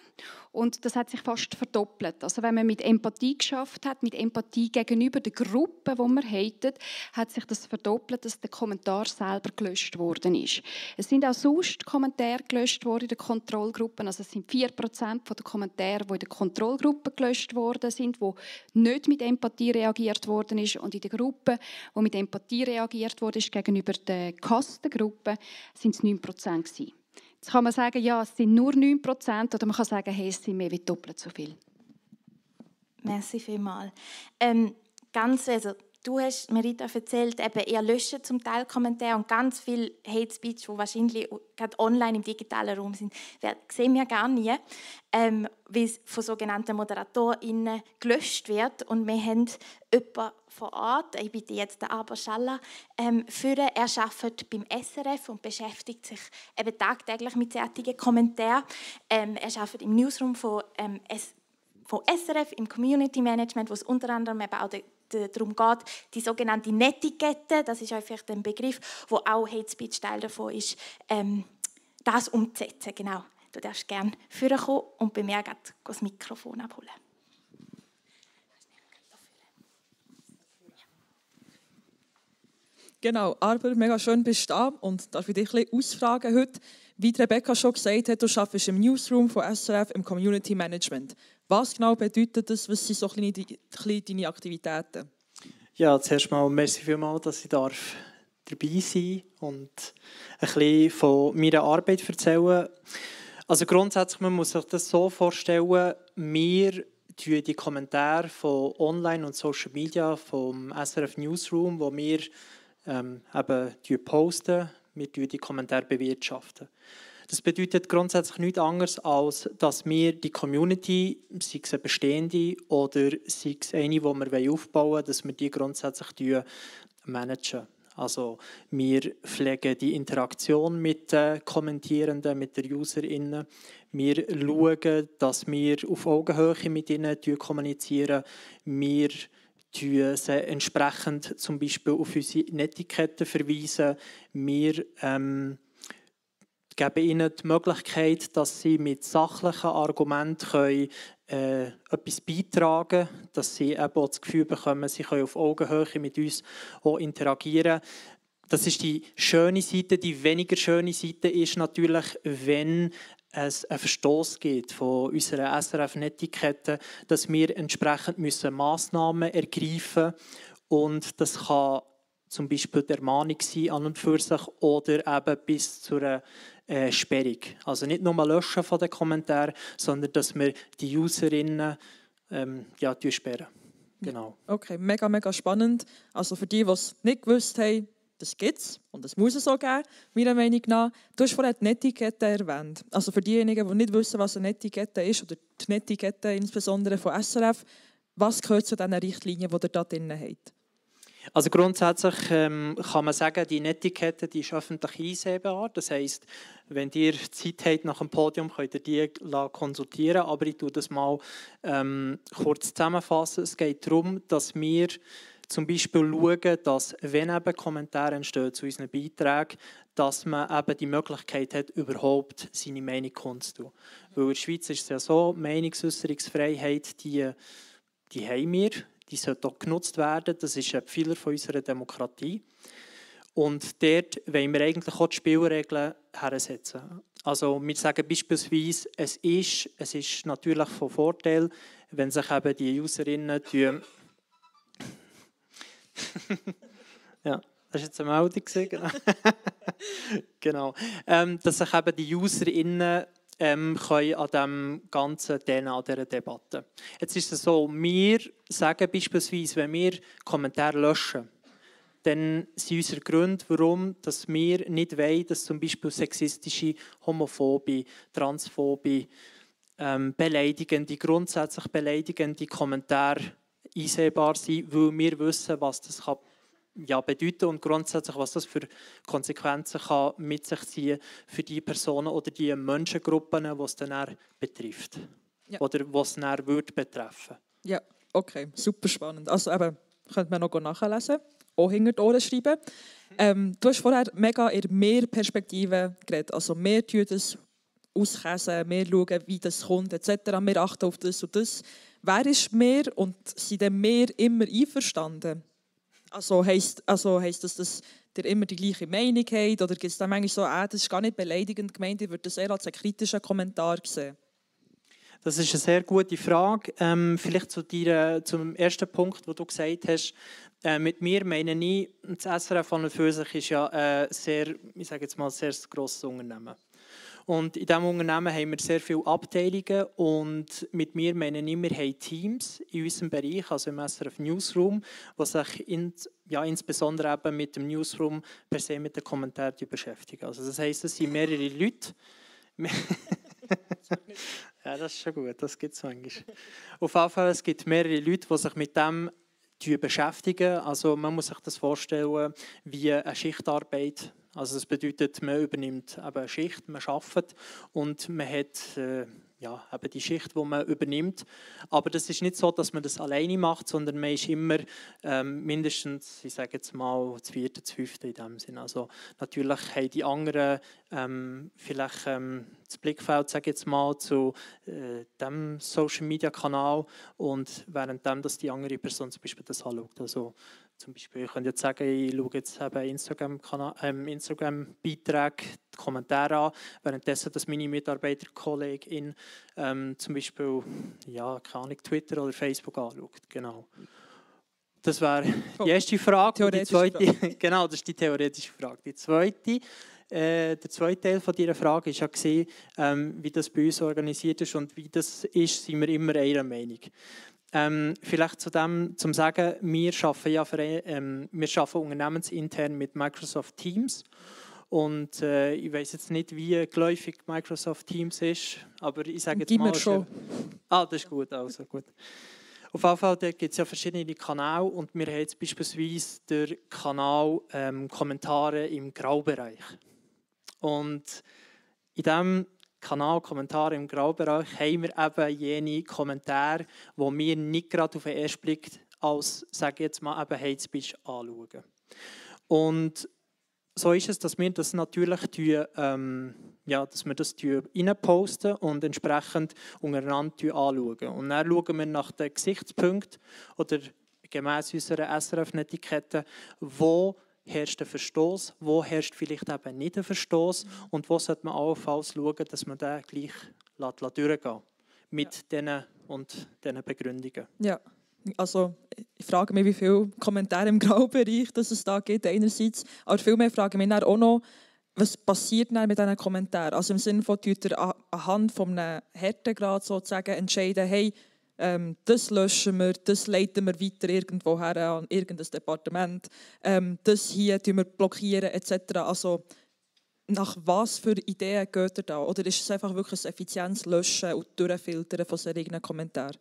und das hat sich fast verdoppelt. Also wenn man mit Empathie geschafft hat, mit Empathie gegenüber der Gruppe, wo man hatet, hat sich das verdoppelt, dass der Kommentar selber gelöscht worden ist. Es sind auch sonst Kommentare gelöscht worden in den Kontrollgruppen. Also es sind 4% der Kommentare, die in der Kontrollgruppe gelöscht worden sind, wo nicht mit Empathie reagiert worden ist. Und in der Gruppe, wo mit Empathie reagiert wurde, ist gegenüber der gehassten Gruppe, sind es 9% gewesen. Jetzt kann man sagen, ja, es sind nur 9% oder man kann sagen, hey, es sind mehr wie doppelt so viel. Merci vielmals. Ähm, ganz, also, du hast, Merita, erzählt, eben, ihr löscht zum Teil Kommentare und ganz viel Hate Speech, die wahrscheinlich gerade online im digitalen Raum sind, sehen wir gar nie, ähm, wie es von sogenannten ModeratorInnen gelöscht wird. Und wir haben jemanden vor Ort, ich bitte jetzt den Aber Schaller, ähm, führen. Er arbeitet beim SRF und beschäftigt sich eben tagtäglich mit solchen Kommentaren. Ähm, er arbeitet im Newsroom von, ähm, von SRF im Community Management, wo es unter anderem eben auch darum geht, die sogenannte Netiquette, das ist einfach ein Begriff, wo auch Hate Speech Teil davon ist, ähm, das umzusetzen. Genau. Du darfst gerne vorkommen und bei mir das Mikrofon abholen. Genau, aber mega schön bist du da und darf ich dich ein bisschen ausfragen heute. Wie Rebecca schon gesagt hat, du arbeitest im Newsroom von SRF im Community Management. Was genau bedeutet das? Was sind so kleine, kleine deine Aktivitäten? Ja, zuerst mal merci vielmals, dass ich darf dabei sein und ein bisschen von meiner Arbeit erzählen. Also grundsätzlich man muss sich das so vorstellen, wir die Kommentare von Online und Social Media vom SRF Newsroom, wo wir ähm, eben posten, wir die Kommentare bewirtschaften. Das bedeutet grundsätzlich nichts anderes, als dass wir die Community, sei es eine bestehende oder sei es eine, die wir aufbauen wollen, dass wir die grundsätzlich managen. Also wir pflegen die Interaktion mit den Kommentierenden, mit den UserInnen. Wir schauen, dass wir auf Augenhöhe mit ihnen kommunizieren. Wir sie entsprechend zum Beispiel auf unsere Netiquette verweisen. Wir ähm, geben ihnen die Möglichkeit, dass sie mit sachlichen Argumenten können, äh, etwas beitragen können, dass sie eben auch das Gefühl bekommen, sie können auf Augenhöhe mit uns auch interagieren. Das ist die schöne Seite. Die weniger schöne Seite ist natürlich, wenn einen Verstoß gibt von unserer SRF-Netiquette, dass wir entsprechend müssen Massnahmen ergreifen müssen. Und das kann zum Beispiel der Ermahnung sein an und für sich oder eben bis zu einer äh, Sperrung. Also nicht nur löschen von den Kommentaren, sondern dass wir die Userinnen ähm, ja, sperren. Genau. Okay, mega, mega spannend. Also für die, die es nicht gewusst haben, das gibt es und das muss es auch geben, meiner Meinung nach. Du hast vorhin die Netiquette erwähnt. Also für diejenigen, die nicht wissen, was eine Netiquette ist, oder die Netiquette insbesondere von SRF, was gehört zu diesen Richtlinien, die ihr da drin habt? Also grundsätzlich ähm, kann man sagen, die Netiquette die ist öffentlich einsehbar. Das heisst, wenn ihr Zeit habt nach dem Podium, könnt ihr die konsultieren. Aber ich tue das mal ähm, kurz zusammenfassen. Es geht darum, dass wir zum Beispiel schauen, dass, wenn eben Kommentare entstehen zu unseren Beiträgen, dass man eben die Möglichkeit hat, überhaupt seine Meinung kundzutun. Weil in der Schweiz ist es ja so, Meinungsäußerungsfreiheit, die, die haben wir die sollte auch genutzt werden. Das ist ein Pfeiler von unserer Demokratie. Und dort wollen wir eigentlich auch die Spielregeln hersetzen. Also wir sagen beispielsweise, es ist, es ist natürlich von Vorteil, wenn sich eben die Userinnen ja, Das war jetzt eine Meldung. Genau. genau. Ähm, dass sich eben die UserInnen ähm, können an dem Ganzen an dieser Debatte. Jetzt ist es so, wir sagen beispielsweise, wenn wir Kommentare löschen, dann sind unsere Gründe, warum dass wir nicht wollen, dass zum Beispiel sexistische, homophobe, transphobe, ähm, beleidigende, grundsätzlich beleidigende Kommentare einsehbar sind, weil wir wissen, was das kann ja, bedeuten und grundsätzlich, was das für Konsequenzen kann mit sich ziehen für die Personen oder die Menschengruppen, die es dann betrifft. Ja. Oder was es dann würde betreffen. Ja, okay, super spannend. Also eben, könnte man noch nachlesen, auch hinter die Ohren schreiben. Ähm, du hast vorher mega in mehr Perspektiven geredet. Also wir tun das auskäsen, wir schauen, wie das kommt, etc. Wir achten auf das und das. Wer ist mehr und sind dann mehr immer einverstanden? Also heisst, also heisst das, dass ihr immer die gleiche Meinung habt? Oder gibt es dann manchmal so, ah, das ist gar nicht beleidigend gemeint, ich würde das eher als einen kritischen Kommentar sehen? Das ist eine sehr gute Frage. Ähm, vielleicht zu dir, zum ersten Punkt, wo du gesagt hast, äh, mit mir meine ich, das SRF für sich ist ja ein sehr, ich sage jetzt mal, sehr grosses Unternehmen. Und in diesem Unternehmen haben wir sehr viele Abteilungen und mit mir meinen wir, wir haben Teams in unserem Bereich, also im SRF Newsroom, die sich in, ja, insbesondere eben mit dem Newsroom per se mit den Kommentaren beschäftigen. Also das heisst, es sind mehrere Leute. ja, das ist schon gut, das gibt es manchmal. Auf jeden Fall, es gibt mehrere Leute, die sich mit dem beschäftigen. Also man muss sich das vorstellen wie eine Schichtarbeit also das bedeutet, man übernimmt eben eine Schicht, man arbeitet und man hat äh, ja, eben die Schicht, die man übernimmt. Aber das ist nicht so, dass man das alleine macht, sondern man ist immer ähm, mindestens, ich sage jetzt mal, das vierte, das fünfte in dem Sinne. Also natürlich haben die anderen ähm, vielleicht ähm, das Blickfeld, sage jetzt mal, zu äh, dem Social Media Kanal und währenddem, dass die andere Person zum Beispiel das anschaut. Also zum Beispiel, ich könnte jetzt sagen, ich schaue jetzt eben Instagram-Beiträge, ähm, Instagram die Kommentare an, währenddessen, dass meine Mitarbeiterkollegin ähm, zum Beispiel, ja, keine Ahnung, Twitter oder Facebook anschaut. Genau. Das wäre die erste Frage. Die zweite, Frage. genau, das ist die theoretische Frage. Die zweite, äh, der zweite Teil von dieser Frage war ja, ähm, wie das bei uns organisiert ist und wie das ist, sind wir immer einer Meinung. Ähm, vielleicht zu dem zum sagen, wir arbeiten ja für, ähm, wir arbeiten unternehmensintern mit Microsoft Teams und äh, ich weiß jetzt nicht, wie geläufig Microsoft Teams ist, aber ich sage jetzt Gib mal schon. Ah, das ist gut, also gut. Auf jeden Fall gibt es ja verschiedene Kanäle und wir haben jetzt beispielsweise den Kanal ähm, Kommentare im Graubereich. Und in diesem Kanal Kommentare im Graubereich haben wir eben jene Kommentare, die wir nicht gerade auf den ersten Blick als, sage jetzt mal, eben Hate Speech anschauen. Und so ist es, dass wir das natürlich ähm, ja, dass wir das posten und entsprechend untereinander anschauen. Und dann schauen wir nach den Gesichtspunkten oder gemäß unserer SRF-Etikette, wo herrscht ein Verstoß, wo herrscht vielleicht eben nicht ein Verstoß und wo sollte man allenfalls schauen, dass man den gleich durchgehen mit ja. diesen und diesen Begründungen. Ja, also ich frage mich, wie viele Kommentare im Graubereich dass es da gibt einerseits, aber vielmehr frage ich mich auch noch, was passiert dann mit diesen Kommentaren? Also im Sinne von, tut er anhand von einem Härtegrad sozusagen entscheiden, hey, ähm, das löschen wir, das leiten wir weiter irgendwo her an irgendein Departement, ähm, das hier wir blockieren etc. Also nach was für Ideen geht ihr da? Oder ist es einfach wirklich ein effizientes Löschen und Durchfiltern von solchen Kommentaren?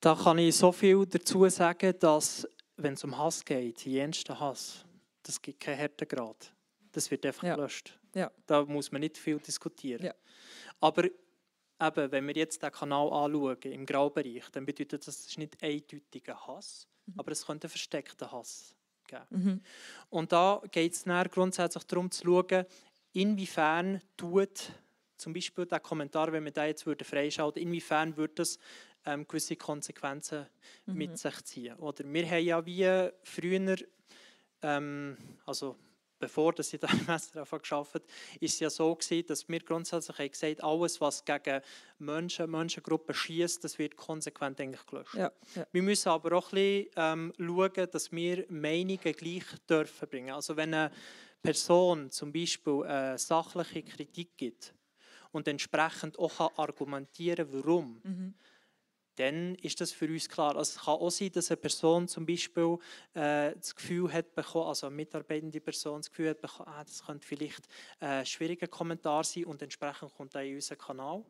Da kann ich so viel dazu sagen, dass wenn es um Hass geht, jensten Hass, das gibt keinen Härtegrad. Das wird einfach ja. gelöscht. Ja. Da muss man nicht viel diskutieren. Ja. Aber eben, wenn wir jetzt den Kanal anschauen, im Graubereich, dann bedeutet das, das ist nicht eindeutiger Hass, mhm. aber es könnte versteckter Hass geben. Mhm. Und da geht es grundsätzlich darum zu schauen, inwiefern tut zum Beispiel der Kommentar, wenn wir da jetzt würde freischalten, inwiefern würde das ähm, gewisse Konsequenzen mhm. mit sich ziehen. Oder wir haben ja wie früher, ähm, also bevor dass ich da im SRF gearbeitet habe, ist es ja so gewesen, dass wir grundsätzlich gesagt haben, alles, was gegen Menschen, Menschengruppen schießt, das wird konsequent eigentlich gelöscht. Ja, ja. Wir müssen aber auch ein bisschen ähm, schauen, dass wir Meinungen gleich dürfen bringen. Also wenn eine Person zum Beispiel eine sachliche Kritik gibt und entsprechend auch argumentieren kann, warum, Mhm. Dann ist das für uns klar. Also es kann auch sein, dass eine Person zum Beispiel äh, das Gefühl hat bekommen, also eine mitarbeitende Person das Gefühl hat bekommen, ah, das könnte vielleicht ein schwieriger Kommentar sein und entsprechend kommt er in unseren Kanal.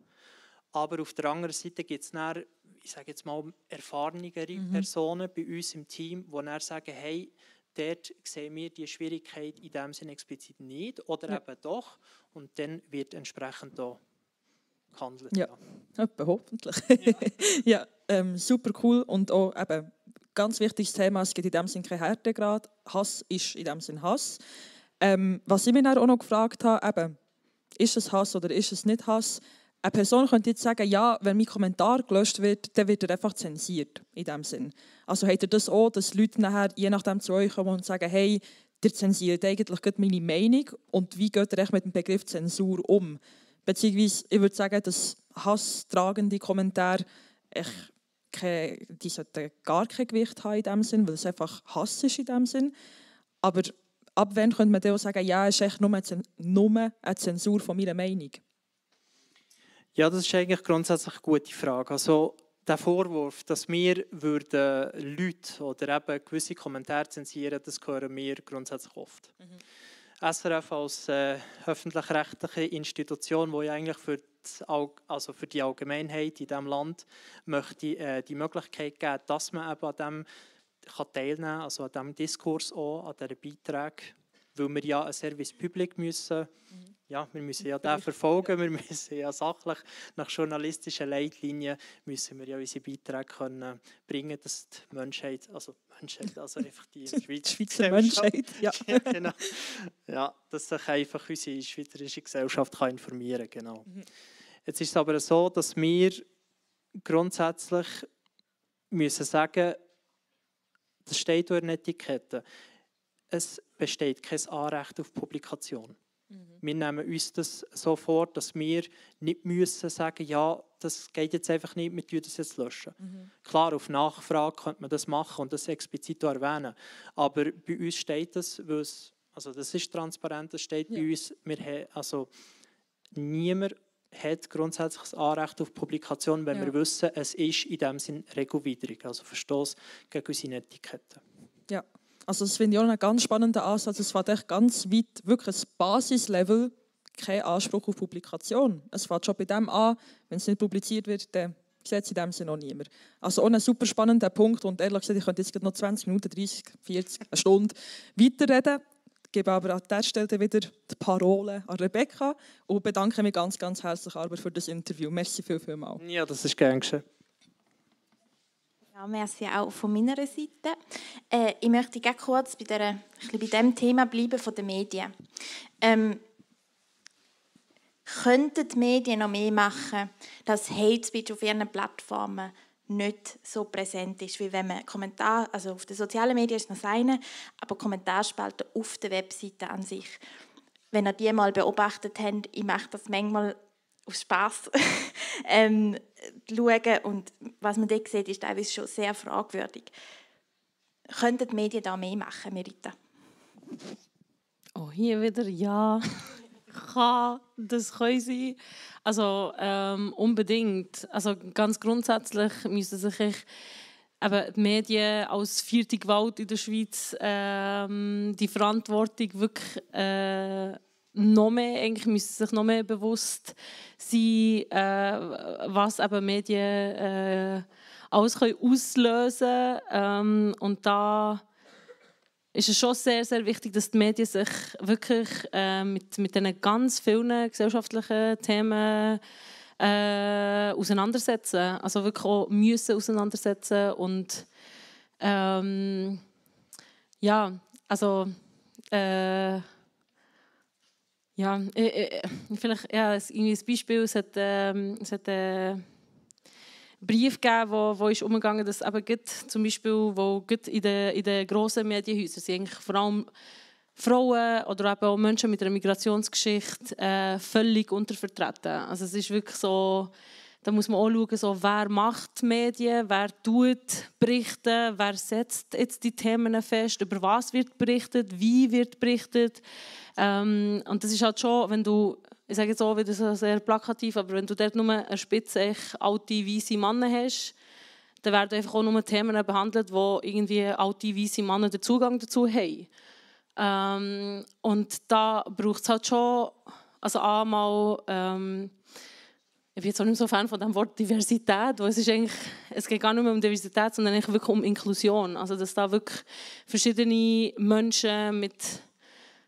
Aber auf der anderen Seite gibt es dann, ich sage jetzt mal, erfahrenere Personen bei uns im Team, die dann sagen, hey, dort sehen wir die Schwierigkeit in dem Sinne explizit nicht oder Ja. eben doch. Und dann wird entsprechend da gehandelt. Ja. Etwa, hoffentlich. Ja, ähm, super cool und auch eben ganz wichtiges Thema, es gibt in dem Sinn keinen Härtegrad. Hass ist in dem Sinn Hass. Ähm, was ich mich dann auch noch gefragt habe, eben, ist es Hass oder ist es nicht Hass? Eine Person könnte jetzt sagen, ja, wenn mein Kommentar gelöscht wird, dann wird er einfach zensiert, in dem Sinn. Also habt ihr das auch, dass Leute nachher je nachdem zu euch kommen und sagen, hey, ihr zensiert eigentlich meine Meinung und wie geht ihr mit dem Begriff Zensur um? Beziehungsweise, ich würde sagen, dass hasstragende Kommentare echt keine, die sollten gar kein Gewicht haben in dem Sinn, weil es einfach Hass ist in dem Sinn. Aber ab wann könnte man dann auch sagen, ja, es ist echt nur eine, nur eine Zensur von meiner Meinung? Ja, das ist eigentlich grundsätzlich eine gute Frage. Also der Vorwurf, dass wir würden Leute oder eben gewisse Kommentare zensieren, das hören wir grundsätzlich oft. SRF als äh, öffentlich-rechtliche Institution, die ja eigentlich für, All- also für die Allgemeinheit in diesem Land möchte äh, die Möglichkeit geben, dass man eben an dem kann teilnehmen also an diesem Diskurs auch, an diesen Beiträgen, weil wir ja ein Service Public müssen, ja, wir müssen ja den verfolgen, wir müssen ja sachlich nach journalistischen Leitlinien müssen wir ja unsere Beiträge können bringen, dass die Menschheit, also Menschheit, also einfach die Die Schweizer, Menschheit. Ja. genau. ja, dass sich einfach unsere schweizerische Gesellschaft kann informieren kann. Genau. Jetzt ist es aber so, dass wir grundsätzlich müssen sagen, das steht in der Etikette, es besteht kein Anrecht auf Publikation. Wir nehmen uns das so vor, dass wir nicht müssen sagen, ja, das geht jetzt einfach nicht, wir tun das jetzt löschen. Klar, auf Nachfrage könnte man das machen und das explizit erwähnen. Aber bei uns steht das, weil es, also das ist transparent, das steht bei Ja. uns, wir haben, also niemand hat grundsätzlich das Anrecht auf Publikation, wenn Ja. wir wissen, es ist in dem Sinn regelwidrig, also Verstoß gegen unsere Etiketten. Ja, also das finde ich auch einen ganz spannenden Ansatz. Es fängt echt ganz weit, wirklich ein Basislevel, kein Anspruch auf Publikation. Es fängt schon bei dem an, wenn es nicht publiziert wird, dann sieht es in dem Sinne auch niemand. Also auch ein super spannender Punkt und ehrlich gesagt, ich könnte jetzt noch 20 Minuten, 30, 40, eine Stunde weiterreden. Ich gebe aber an dieser Stelle wieder die Parole an Rebecca und bedanke mich ganz, ganz herzlich Albert für das Interview. Merci viel, viel. Ja, das ist gern geschehen. Ja, merci auch von meiner Seite. Äh, ich möchte gerne kurz bei, der, bei dem Thema bleiben von den Medien. Ähm, könnten die Medien noch mehr machen, dass Hate Speech auf ihren Plattformen nicht so präsent ist, wie wenn man Kommentar, also auf den sozialen Medien ist noch das eine, aber Kommentarspalten auf der Webseite an sich. Wenn ihr die mal beobachtet habt, ich mache das manchmal aus Spaß ähm, schauen und was man dort sieht, ist teilweise schon sehr fragwürdig. Könnten die Medien da mehr machen, Merita? Oh, hier wieder ja. Kann, das können sie. Also ähm, unbedingt. Also ganz grundsätzlich müssen sich eben die Medien als vierte Gewalt in der Schweiz ähm, die Verantwortung wirklich äh, noch mehr, eigentlich müssen sich noch mehr bewusst sein, äh, was eben Medien äh, alles können auslösen ähm, und da ist es schon sehr, sehr wichtig, dass die Medien sich wirklich äh, mit, mit diesen ganz vielen gesellschaftlichen Themen äh, auseinandersetzen. Also wirklich auch müssen auseinandersetzen und ähm, ja, also äh, ja, äh, äh, vielleicht ja, irgendwie ein Beispiel, es hat, ähm, es hat äh, Brief gegeben, wo, wo ist umgegangen, dass eben gibt, zum Beispiel, wo gibt in den, in den grossen Medienhäusern sind eigentlich vor allem Frauen oder eben auch Menschen mit einer Migrationsgeschichte äh, völlig untervertreten. Also es ist wirklich so, da muss man auch schauen, so, wer macht Medien, wer tut berichten, wer setzt jetzt die Themen fest, über was wird berichtet, wie wird berichtet. Ähm, und das ist halt schon, wenn du, ich sage jetzt auch wieder sehr plakativ, aber wenn du dort nur eine spitze, alte, weisse Männer hast, dann werden einfach auch nur Themen behandelt, wo irgendwie alte, weisse Männer den Zugang dazu haben. Ähm, und da braucht es halt schon, also einmal, ähm, ich bin jetzt auch nicht so Fan von dem Wort Diversität, weil es ist eigentlich, es geht gar nicht mehr um Diversität, sondern eigentlich wirklich um Inklusion. Also dass da wirklich verschiedene Menschen mit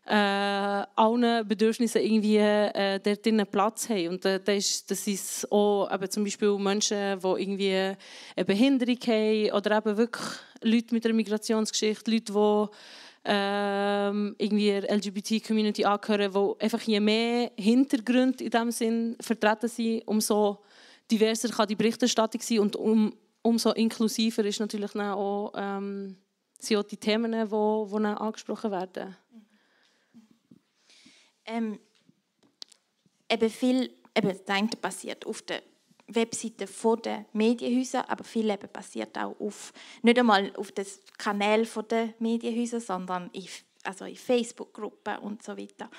äh, allen Bedürfnissen irgendwie äh, dort drinnen Platz haben. Und äh, das, ist, das ist auch eben zum Beispiel Menschen, die irgendwie eine Behinderung haben oder eben wirklich Leute mit einer Migrationsgeschichte, Leute, die ähm, irgendwie der LGBT-Community angehören, wo einfach je mehr Hintergründe in diesem Sinn vertreten sind, umso diverser kann die Berichterstattung sein und um, umso inklusiver ist natürlich auch, ähm, sind auch die Themen, die, die angesprochen werden. Ähm, eben viel, eben das passiert auf der Webseiten der Medienhäuser, aber viel eben basiert auch auf, nicht einmal auf den Kanälen der Medienhäuser, sondern in, also in Facebook-Gruppen und so weiter.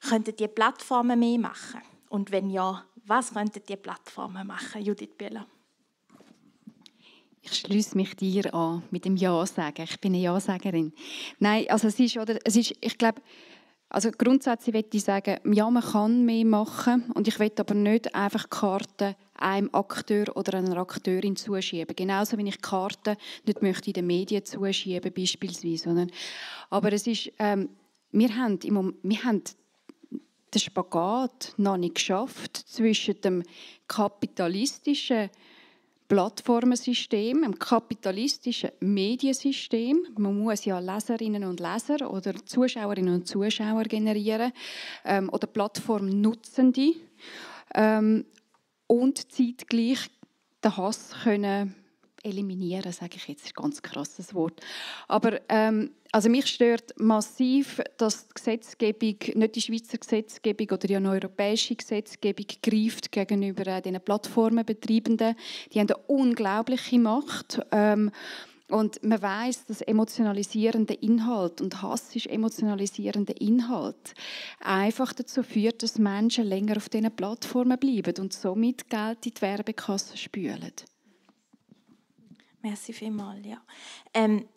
Könnten die Plattformen mehr machen? Und wenn ja, was könnten die Plattformen machen, Judith Bühler? Ich schließe mich dir an mit dem Ja sagen. Ich bin eine Ja-Sagerin. Nein, also es ist, oder, es ist ich glaube, also grundsätzlich würde ich sagen, ja, man kann mehr machen und ich will aber nicht einfach Karten einem Akteur oder einer Akteurin zuschieben. Genauso wie ich Karten nicht möchte in den Medien zuschieben beispielsweise. aber es ist, ähm, wir haben, im Moment, wir haben den Spagat noch nicht geschafft zwischen dem kapitalistischen Plattformensystem, einem kapitalistischen Mediensystem. Man muss ja Leserinnen und Leser oder Zuschauerinnen und Zuschauer generieren ähm, oder Plattformnutzende ähm, und zeitgleich den Hass können eliminieren, sage ich jetzt, ein ganz krasses Wort. Aber ähm, also mich stört massiv, dass die Gesetzgebung, nicht die Schweizer Gesetzgebung oder die europäische Gesetzgebung greift gegenüber äh, den Plattformenbetreibenden. Die haben eine unglaubliche Macht. Ähm, und man weiß, dass emotionalisierender Inhalt und Hass ist emotionalisierender Inhalt einfach dazu führt, dass Menschen länger auf diesen Plattformen bleiben und somit Geld in die Werbekasse spülen. Merci vielmals, ja. Ähm,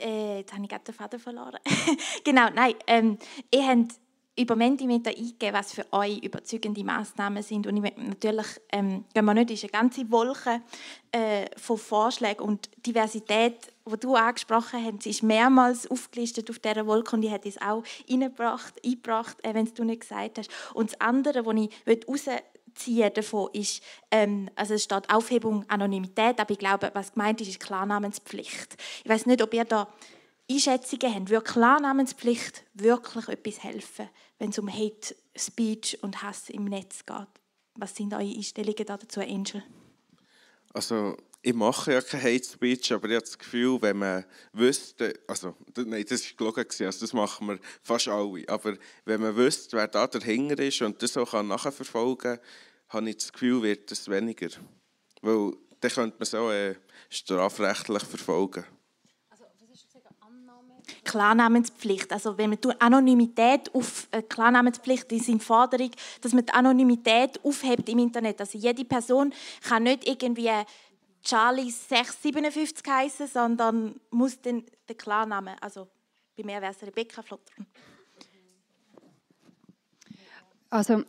äh, jetzt habe ich gerade den Faden verloren. genau, nein, ähm, ihr habt über Mentimeter eingegeben, was für euch überzeugende Massnahmen sind. Und ich, natürlich ähm, gehen wir nicht in eine ganze Wolke äh, von Vorschlägen und Diversität, die du angesprochen hast, ist mehrmals aufgelistet auf dieser Wolke und ich hätte es auch eingebracht, eingebracht äh, wenn du nicht gesagt hast. Und das andere, was ich ziehen davon ist, ähm, also es steht Aufhebung Anonymität, aber ich glaube, was gemeint ist, ist Klarnamenspflicht. Ich weiß nicht, ob ihr da Einschätzungen habt. Würde Klarnamenspflicht wirklich etwas helfen, wenn es um Hate Speech und Hass im Netz geht? Was sind eure Einstellungen dazu, Angel? Also ich mache ja kein Hate Speech, aber ich habe das Gefühl, wenn man wüsste, also nein, das war gelogen, also das machen wir fast alle, aber wenn man wüsste, wer da dahinter ist und das auch nachverfolgen kann, habe ich das Gefühl, wird es weniger. Weil dann könnte man auch äh, strafrechtlich verfolgen. Also, was ist das Annahme? Klarnamenspflicht. Also wenn man die Anonymität auf äh, Klarnamenspflicht ist in Forderung, dass man die Anonymität aufhebt im Internet. Also jede Person kann nicht irgendwie Charlie 657 heißen, sondern muss den, den Klarnamen, also bei mir wäre es Rebecca Flottern. Also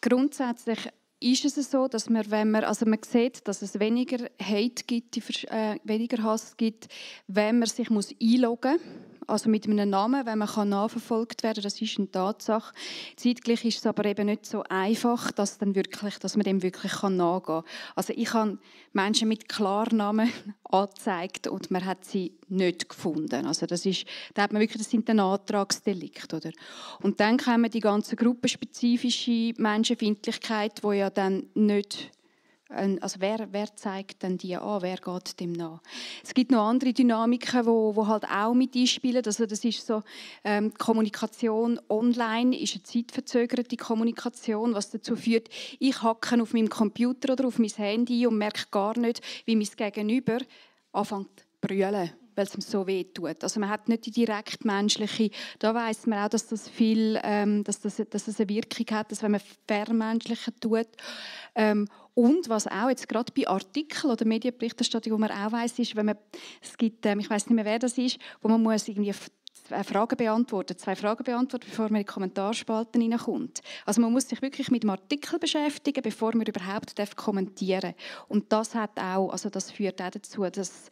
grundsätzlich ist es so, dass man, wenn man, also man sieht, dass es weniger Hate gibt, äh, weniger Hass gibt, wenn man sich muss einloggen muss also mit einem Namen, wenn man kann nachverfolgt werden das ist eine Tatsache. Zeitgleich ist es aber eben nicht so einfach, dass, dann wirklich, dass man dem wirklich kann nachgehen kann. Also ich habe Menschen mit Klarnamen angezeigt und man hat sie nicht gefunden. Also das ist, da hat man wirklich, das sind ein Antragsdelikt, oder? Und dann kommen die ganze gruppenspezifische Menschenfindlichkeit, wo ja dann nicht also wer, wer zeigt denn die an, wer geht dem nach? Es gibt noch andere Dynamiken, wo, wo halt auch mit einspielen. Also das ist so ähm, Kommunikation online ist eine zeitverzögerte Kommunikation, was dazu führt, ich hacke auf meinem Computer oder auf mein Handy und merke gar nicht, wie mein Gegenüber anfängt zu brüllen weil es ihm so weh tut. Also man hat nicht die direkt menschliche, da weiß man auch, dass das viel, ähm, dass das, dass das eine Wirkung hat, dass wenn man vermenschlichen tut. Ähm, und was auch jetzt gerade bei Artikeln oder Medienberichterstattung, wo man auch weiß, ist, wenn man, es gibt, ähm, ich weiß nicht mehr, wer das ist, wo man muss irgendwie Fragen beantworten, zwei Fragen beantworten, bevor man in die Kommentarspalten hineinkommt. Also man muss sich wirklich mit dem Artikel beschäftigen, bevor man überhaupt darf kommentieren Und das hat auch, also das führt auch dazu, dass,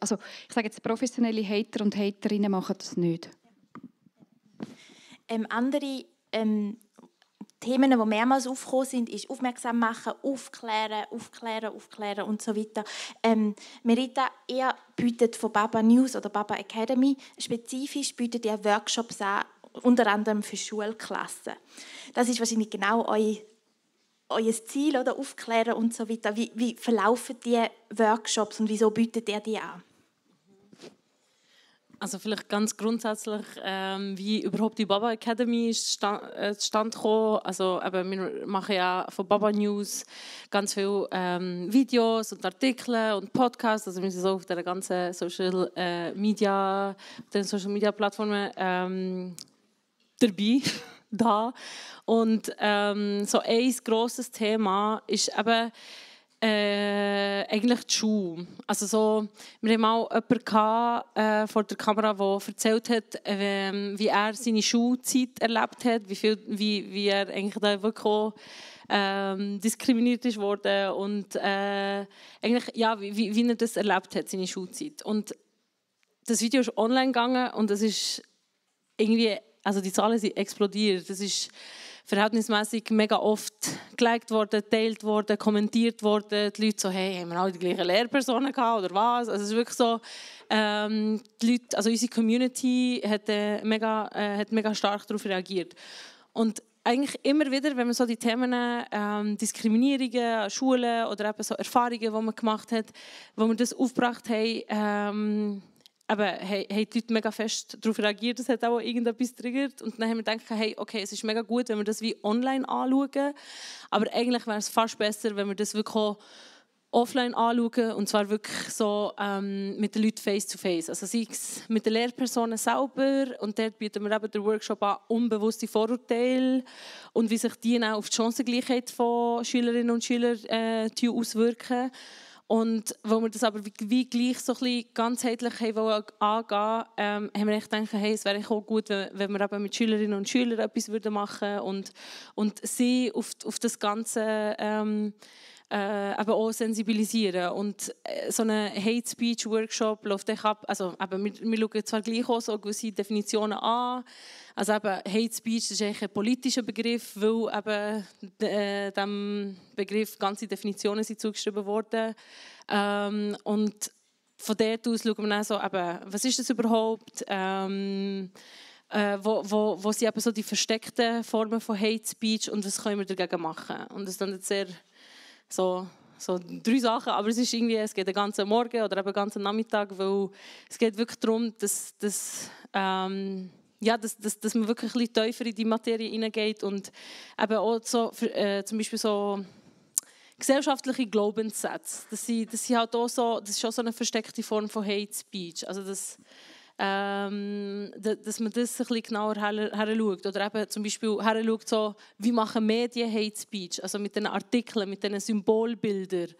also ich sage jetzt, professionelle Hater und Haterinnen machen das nicht. Ähm, andere ähm, Themen, die mehrmals aufgekommen sind, ist aufmerksam machen, aufklären, aufklären, aufklären und so weiter. Ähm, Merita, ihr bietet von Baba News oder Baba Academy spezifisch bietet ihr Workshops an, unter anderem für Schulklassen. Das ist wahrscheinlich genau euer, euer Ziel, oder? Aufklären und so weiter. Wie, wie verlaufen die Workshops und wieso bietet ihr die an? Also vielleicht ganz grundsätzlich, ähm, wie überhaupt die Baba Academy äh, zustande gekommen. Also eben, wir machen ja von Baba News ganz viele ähm, Videos und Artikel und Podcasts. Also wir sind so auf der ganzen Social äh, Media, den Social Media Plattformen ähm, dabei. da. Und ähm, so ein grosses Thema ist eben äh, eigentlich die Schule. Also so, wir haben mal jemanden gehabt, äh, vor der Kamera, der erzählt hat, äh, wie er seine Schulzeit erlebt hat, wie, viel, wie, wie er eigentlich da wirklich auch, ähm, diskriminiert ist worden und äh, eigentlich, ja, wie, wie er das erlebt hat, seine Schulzeit. Und das Video ist online gegangen und es ist irgendwie, also die Zahlen sind explodiert. Das ist verhältnismäßig mega oft geliked worden, geteilt worden, kommentiert worden. Die Leute so, hey, haben wir alle die gleichen Lehrpersonen gehabt oder was? Also es ist wirklich so, ähm, die Leute, also unsere Community hat, äh, mega, äh, hat mega stark darauf reagiert. Und eigentlich immer wieder, wenn man so die Themen ähm, Diskriminierungen an Schulen oder eben so Erfahrungen, die man gemacht hat, wo wir das aufgebracht haben, ähm, aber hey, haben die Leute mega fest darauf reagiert, das hat auch irgendetwas triggert. Und dann haben wir gedacht, hey, okay, es ist mega gut, wenn wir das wie online anschauen, aber eigentlich wäre es fast besser, wenn wir das wirklich offline anschauen und zwar wirklich so ähm, mit den Leuten face to face. Also sei es mit den Lehrpersonen selber und dort bieten wir eben den Workshop an, unbewusste Vorurteile und wie sich die auch auf die Chancengleichheit von Schülerinnen und Schülern äh, auswirken. Und wo wir das aber wie, gleich so ein ganzheitlich haben angehen ähm, haben wir gedacht, hey, es wäre auch gut, wenn, wenn wir eben mit Schülerinnen und Schülern etwas würden machen und und sie auf, auf das Ganze ähm, äh, eben auch sensibilisieren. Und äh, so ein Hate Speech Workshop läuft ab, also eben, wir, schauen zwar gleich auch so gewisse Definitionen an, also eben Hate Speech ist eigentlich ein politischer Begriff, weil eben äh, dem Begriff ganze Definitionen sind zugeschrieben worden. Ähm, und von dort aus schauen wir dann so, eben, was ist das überhaupt? Ähm, äh, wo, wo, wo sind eben so die versteckten Formen von Hate Speech und was können wir dagegen machen? Und das ist dann sehr so, so drei Sachen, aber es ist irgendwie, es geht den ganzen Morgen oder eben den ganzen Nachmittag, weil es geht wirklich darum, dass, dass, ähm, ja, dass, dass, dass man wirklich ein bisschen tiefer in die Materie hineingeht und eben auch so, äh, zum Beispiel so gesellschaftliche Glaubenssätze, dass sie, dass sie halt auch so, das ist auch so eine versteckte Form von Hate Speech, also das ähm, dass man das ein bisschen genauer her, schaut. Oder eben zum Beispiel her schaut, so, wie machen Medien Hate Speech, also mit den Artikeln, mit den Symbolbildern.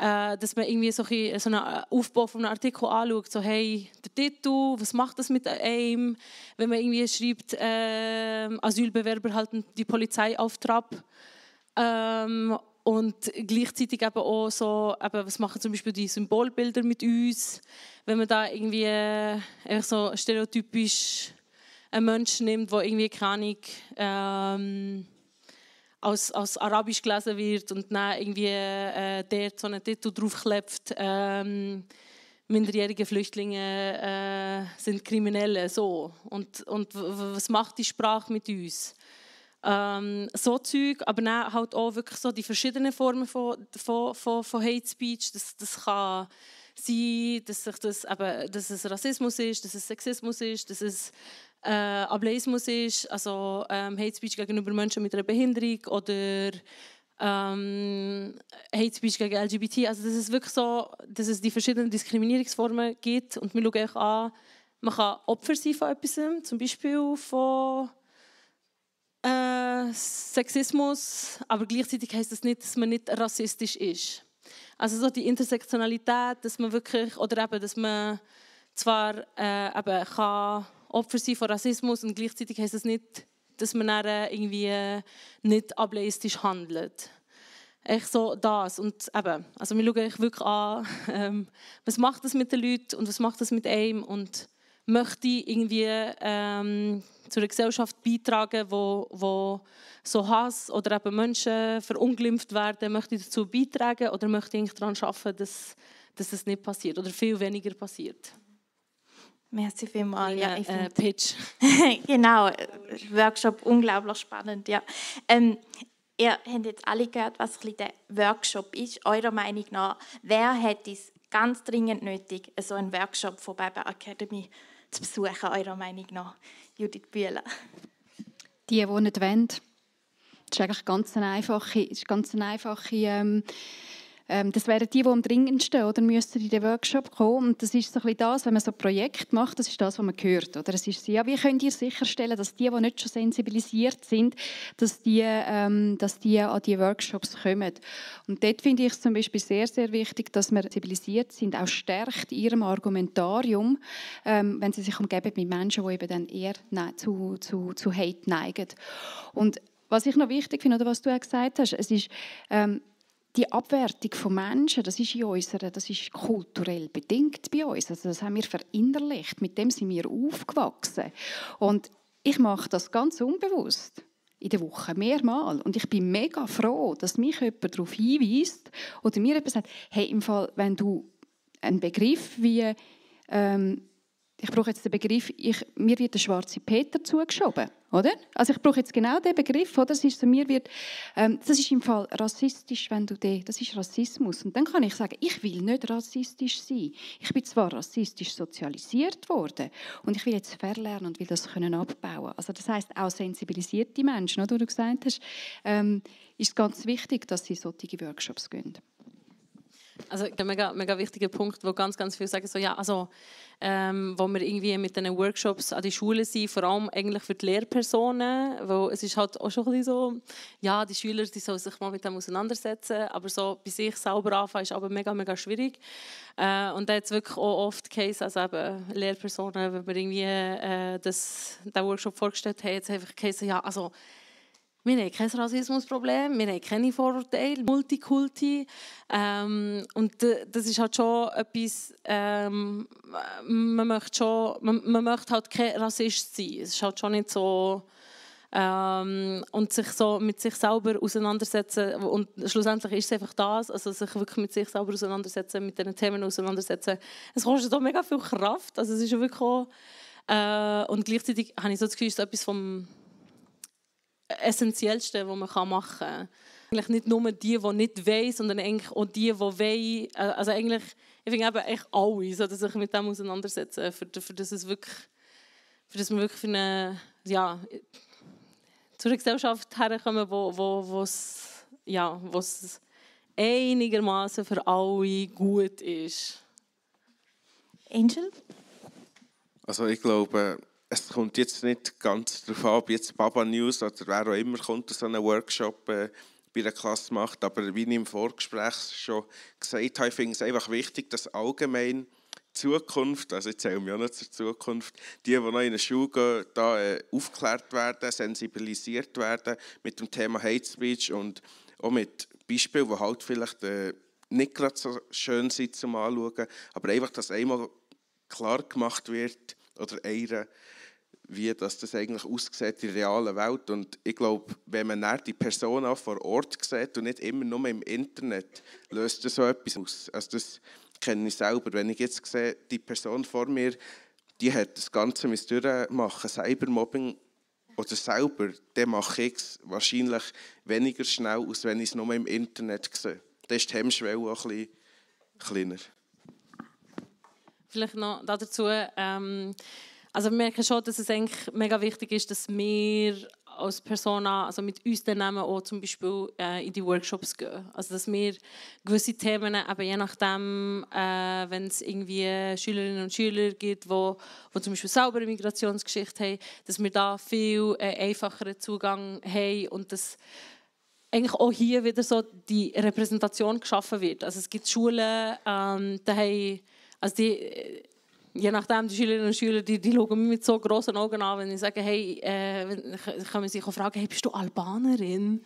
Äh, dass man irgendwie so, ein, so einen Aufbau von einem Artikel anschaut, so hey, der Titel, was macht das mit einem, wenn man irgendwie schreibt, äh, Asylbewerber halten die Polizei auf Trab. Ähm, und gleichzeitig eben auch so, eben, was machen zum Beispiel die Symbolbilder mit uns, wenn man da irgendwie äh, so stereotypisch einen Menschen nimmt, der irgendwie keine ähm, aus, aus Arabisch gelesen wird und dann irgendwie äh, dort so einen Titel draufklebt, ähm, minderjährige Flüchtlinge äh, sind Kriminelle, so. Und, und was macht die Sprache mit uns? Ähm, so Zeug, aber dann halt auch wirklich so die verschiedenen Formen von, von, von, von Hate Speech. Das, das kann sein, dass, sich das eben, dass es Rassismus ist, dass es Sexismus ist, dass es äh, Ableismus ist, also ähm, Hate Speech gegenüber Menschen mit einer Behinderung oder ähm, Hate Speech gegen LGBT. Also das ist wirklich so, dass es die verschiedenen Diskriminierungsformen gibt und wir schauen an, man kann Opfer sein von etwas, zum Beispiel von äh, Sexismus, aber gleichzeitig heißt das nicht, dass man nicht rassistisch ist. Also so die Intersektionalität, dass man wirklich, oder eben, dass man zwar äh, eben kann Opfer sein von Rassismus und gleichzeitig heißt das nicht, dass man dann äh, irgendwie nicht ableistisch handelt. Echt so das. Und eben, also wir schauen wirklich an, ähm, was macht das mit den Leuten und was macht das mit einem und möchte irgendwie ähm, zu einer Gesellschaft beitragen, wo, wo so Hass oder eben Menschen verunglimpft werden, möchte ich dazu beitragen oder möchte ich daran arbeiten, dass, dass das nicht passiert oder viel weniger passiert. Merci vielmals. Ja, ich äh, Pitch. genau, Workshop unglaublich spannend. Ja. Ähm, ihr habt jetzt alle gehört, was der Workshop ist. Eurer Meinung nach, wer hat es ganz dringend nötig, so einen Workshop von Baby Academy zu besuchen, eurer Meinung nach? Judith Bühler. Die, die nicht wollen. Das ist eigentlich ganz eine einfache, ist ganz eine einfache ähm, ähm, das wären die, die am dringendsten oder müssten in den Workshop kommen. Und das ist so ein das, wenn man so ein Projekt macht, das ist das, was man hört. Oder es ist, ja, wie könnt ihr sicherstellen, dass die, die nicht schon sensibilisiert sind, dass die, ähm, dass die an die Workshops kommen. Und dort finde ich es zum Beispiel sehr, sehr wichtig, dass wir sensibilisiert sind, auch stärkt in ihrem Argumentarium, ähm, wenn sie sich umgeben mit Menschen, die eben dann eher zu, zu, zu Hate neigen. Und was ich noch wichtig finde, oder was du auch gesagt hast, es ist, ähm, die Abwertung von Menschen, das ist in unserer, das ist kulturell bedingt bei uns. Also das haben wir verinnerlicht, mit dem sind wir aufgewachsen. Und ich mache das ganz unbewusst in der Woche mehrmal. Und ich bin mega froh, dass mich jemand darauf hinweist oder mir jemand sagt, hey, im Fall, wenn du einen Begriff wie ähm, ich brauche jetzt den Begriff, ich, mir wird der schwarze Peter zugeschoben, oder? Also ich brauche jetzt genau den Begriff, oder? Das ist mir wird, ähm, das ist im Fall rassistisch, wenn du den, das ist Rassismus. Und dann kann ich sagen, ich will nicht rassistisch sein. Ich bin zwar rassistisch sozialisiert worden und ich will jetzt verlernen und will das können abbauen. Also das heißt auch sensibilisierte Menschen, oder? Du gesagt hast, ähm, ist ganz wichtig, dass sie solche Workshops gehen. Also ein mega, mega wichtiger Punkt, wo ganz, ganz viele sagen, so, ja, also, ähm, wo wir irgendwie mit diesen Workshops an die Schule sind, vor allem eigentlich für die Lehrpersonen, weil es ist halt auch schon ein so, ja, die Schüler die sollen sich mal mit dem auseinandersetzen, aber so bei sich selber anfangen ist aber mega, mega schwierig. Äh, und da hat es wirklich auch oft Case, also eben Lehrpersonen, wenn wir irgendwie äh, das, den Workshop vorgestellt haben, jetzt einfach Case, ja, also wir haben kein Rassismusproblem, wir haben keine Vorurteile, Multikulti. Ähm, und das ist halt schon etwas, ähm, man, möchte schon, man, man, möchte halt kein Rassist sein. Es ist halt schon nicht so... Ähm, und sich so mit sich selber auseinandersetzen und schlussendlich ist es einfach das, also sich wirklich mit sich selber auseinandersetzen, mit diesen Themen auseinandersetzen. Es kostet auch mega viel Kraft, also es ist wirklich auch, äh, und gleichzeitig habe ich so das Gefühl, es ist etwas vom Essentiellste, was man machen kann. Eigentlich nicht nur die, die nicht wollen, sondern eigentlich auch die, die wollen. Äh, also eigentlich, ich finde eben echt alle sollten sich mit dem auseinandersetzen, für, für das es wirklich, für das wir wirklich für eine, ja, zu einer Gesellschaft herkommen, wo, wo, wo's, ja, wo's einigermaßen für alle gut ist. Angel? Also ich glaube, es kommt jetzt nicht ganz darauf an, ob jetzt Baba News oder wer auch immer kommt, so einen Workshop äh, bei einer Klasse macht. Aber wie ich im Vorgespräch schon gesagt habe, finde ich es einfach wichtig, dass allgemein Zukunft, also ich zähle mich auch noch zur Zukunft, die, die noch in der Schule gehen, da äh, aufgeklärt werden, sensibilisiert werden mit dem Thema Hate Speech und auch mit Beispielen, die halt vielleicht äh, nicht gerade so schön sind zum Anschauen, aber einfach, dass einmal klar gemacht wird oder einer, wie das, das eigentlich aussieht in der realen Welt. Und ich glaube, wenn man dann die Person vor Ort sieht und nicht immer nur im Internet, löst das so etwas aus. Also das kenne ich selber. Wenn ich jetzt sehe, die Person vor mir, die hat das Ganze durchmachen, Cybermobbing oder selber, dann mache ich es wahrscheinlich weniger schnell, als wenn ich es nur im Internet sehe. Dann ist die Hemmschwelle auch ein bisschen kleiner. Vielleicht noch dazu. Ähm, also wir merken schon, dass es eigentlich mega wichtig ist, dass wir als Persona, also mit uns dann auch zum Beispiel äh, in die Workshops gehen. Also dass wir gewisse Themen, eben je nachdem, äh, wenn es irgendwie Schülerinnen und Schüler gibt, wo, wo zum Beispiel selber eine Migrationsgeschichte haben, dass wir da viel äh, einfacheren Zugang haben und dass eigentlich auch hier wieder so die Repräsentation geschaffen wird. Also es gibt Schulen, ähm, da haben, also die je nachdem, die Schülerinnen und Schüler, die, die schauen mich mit so großen Augen an, wenn ich sage, hey, äh, können sie fragen, hey, bist du Albanerin?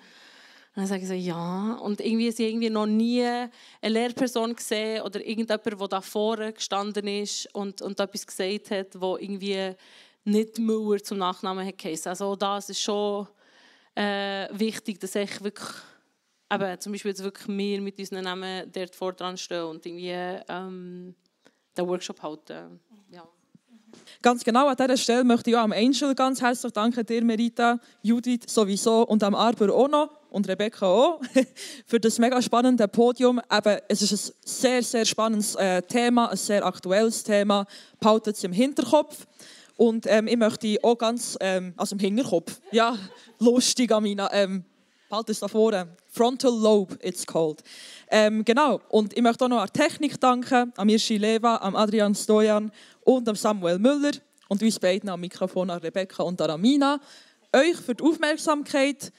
Und dann sage ich so, ja. Und irgendwie sie irgendwie noch nie eine Lehrperson gesehen oder irgendjemand, der da vorne gestanden ist und, und etwas gesagt hat, wo irgendwie nicht Müller zum Nachnamen hat geheißen. Also das ist schon äh, wichtig, dass ich wirklich, eben, zum Beispiel jetzt wirklich wir mit unseren Namen dort vor dran stehen und irgendwie ähm, den Workshop halten. Ja. Ganz genau an dieser Stelle möchte ich auch am Angel ganz herzlich danken, dir Merita, Judith sowieso und am Arbor auch noch und Rebecca auch für das mega spannende Podium. Eben, es ist ein sehr, sehr spannendes äh, Thema, ein sehr aktuelles Thema. Behaltet es im Hinterkopf. Und ähm, ich möchte auch ganz, ähm, also im Hinterkopf, ja, lustig, Amina, ähm, halt es da vorne. Frontal Lobe, it's called. Ähm, genau, und ich möchte auch noch an Technik danken, an Mirshi Leva, an Adrian Stojan und an Samuel Müller und uns beiden am Mikrofon, an Rebecca und an Amina. Euch für die Aufmerksamkeit.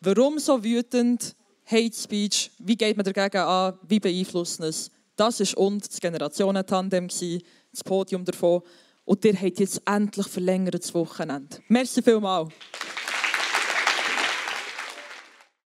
Warum so wütend? Hate Speech, wie geht man dagegen an? Wie beeinflusst es? Das war und das Generationentandem, das Podium davon. Und ihr habt jetzt endlich verlängertes Wochenende. Merci vielmals.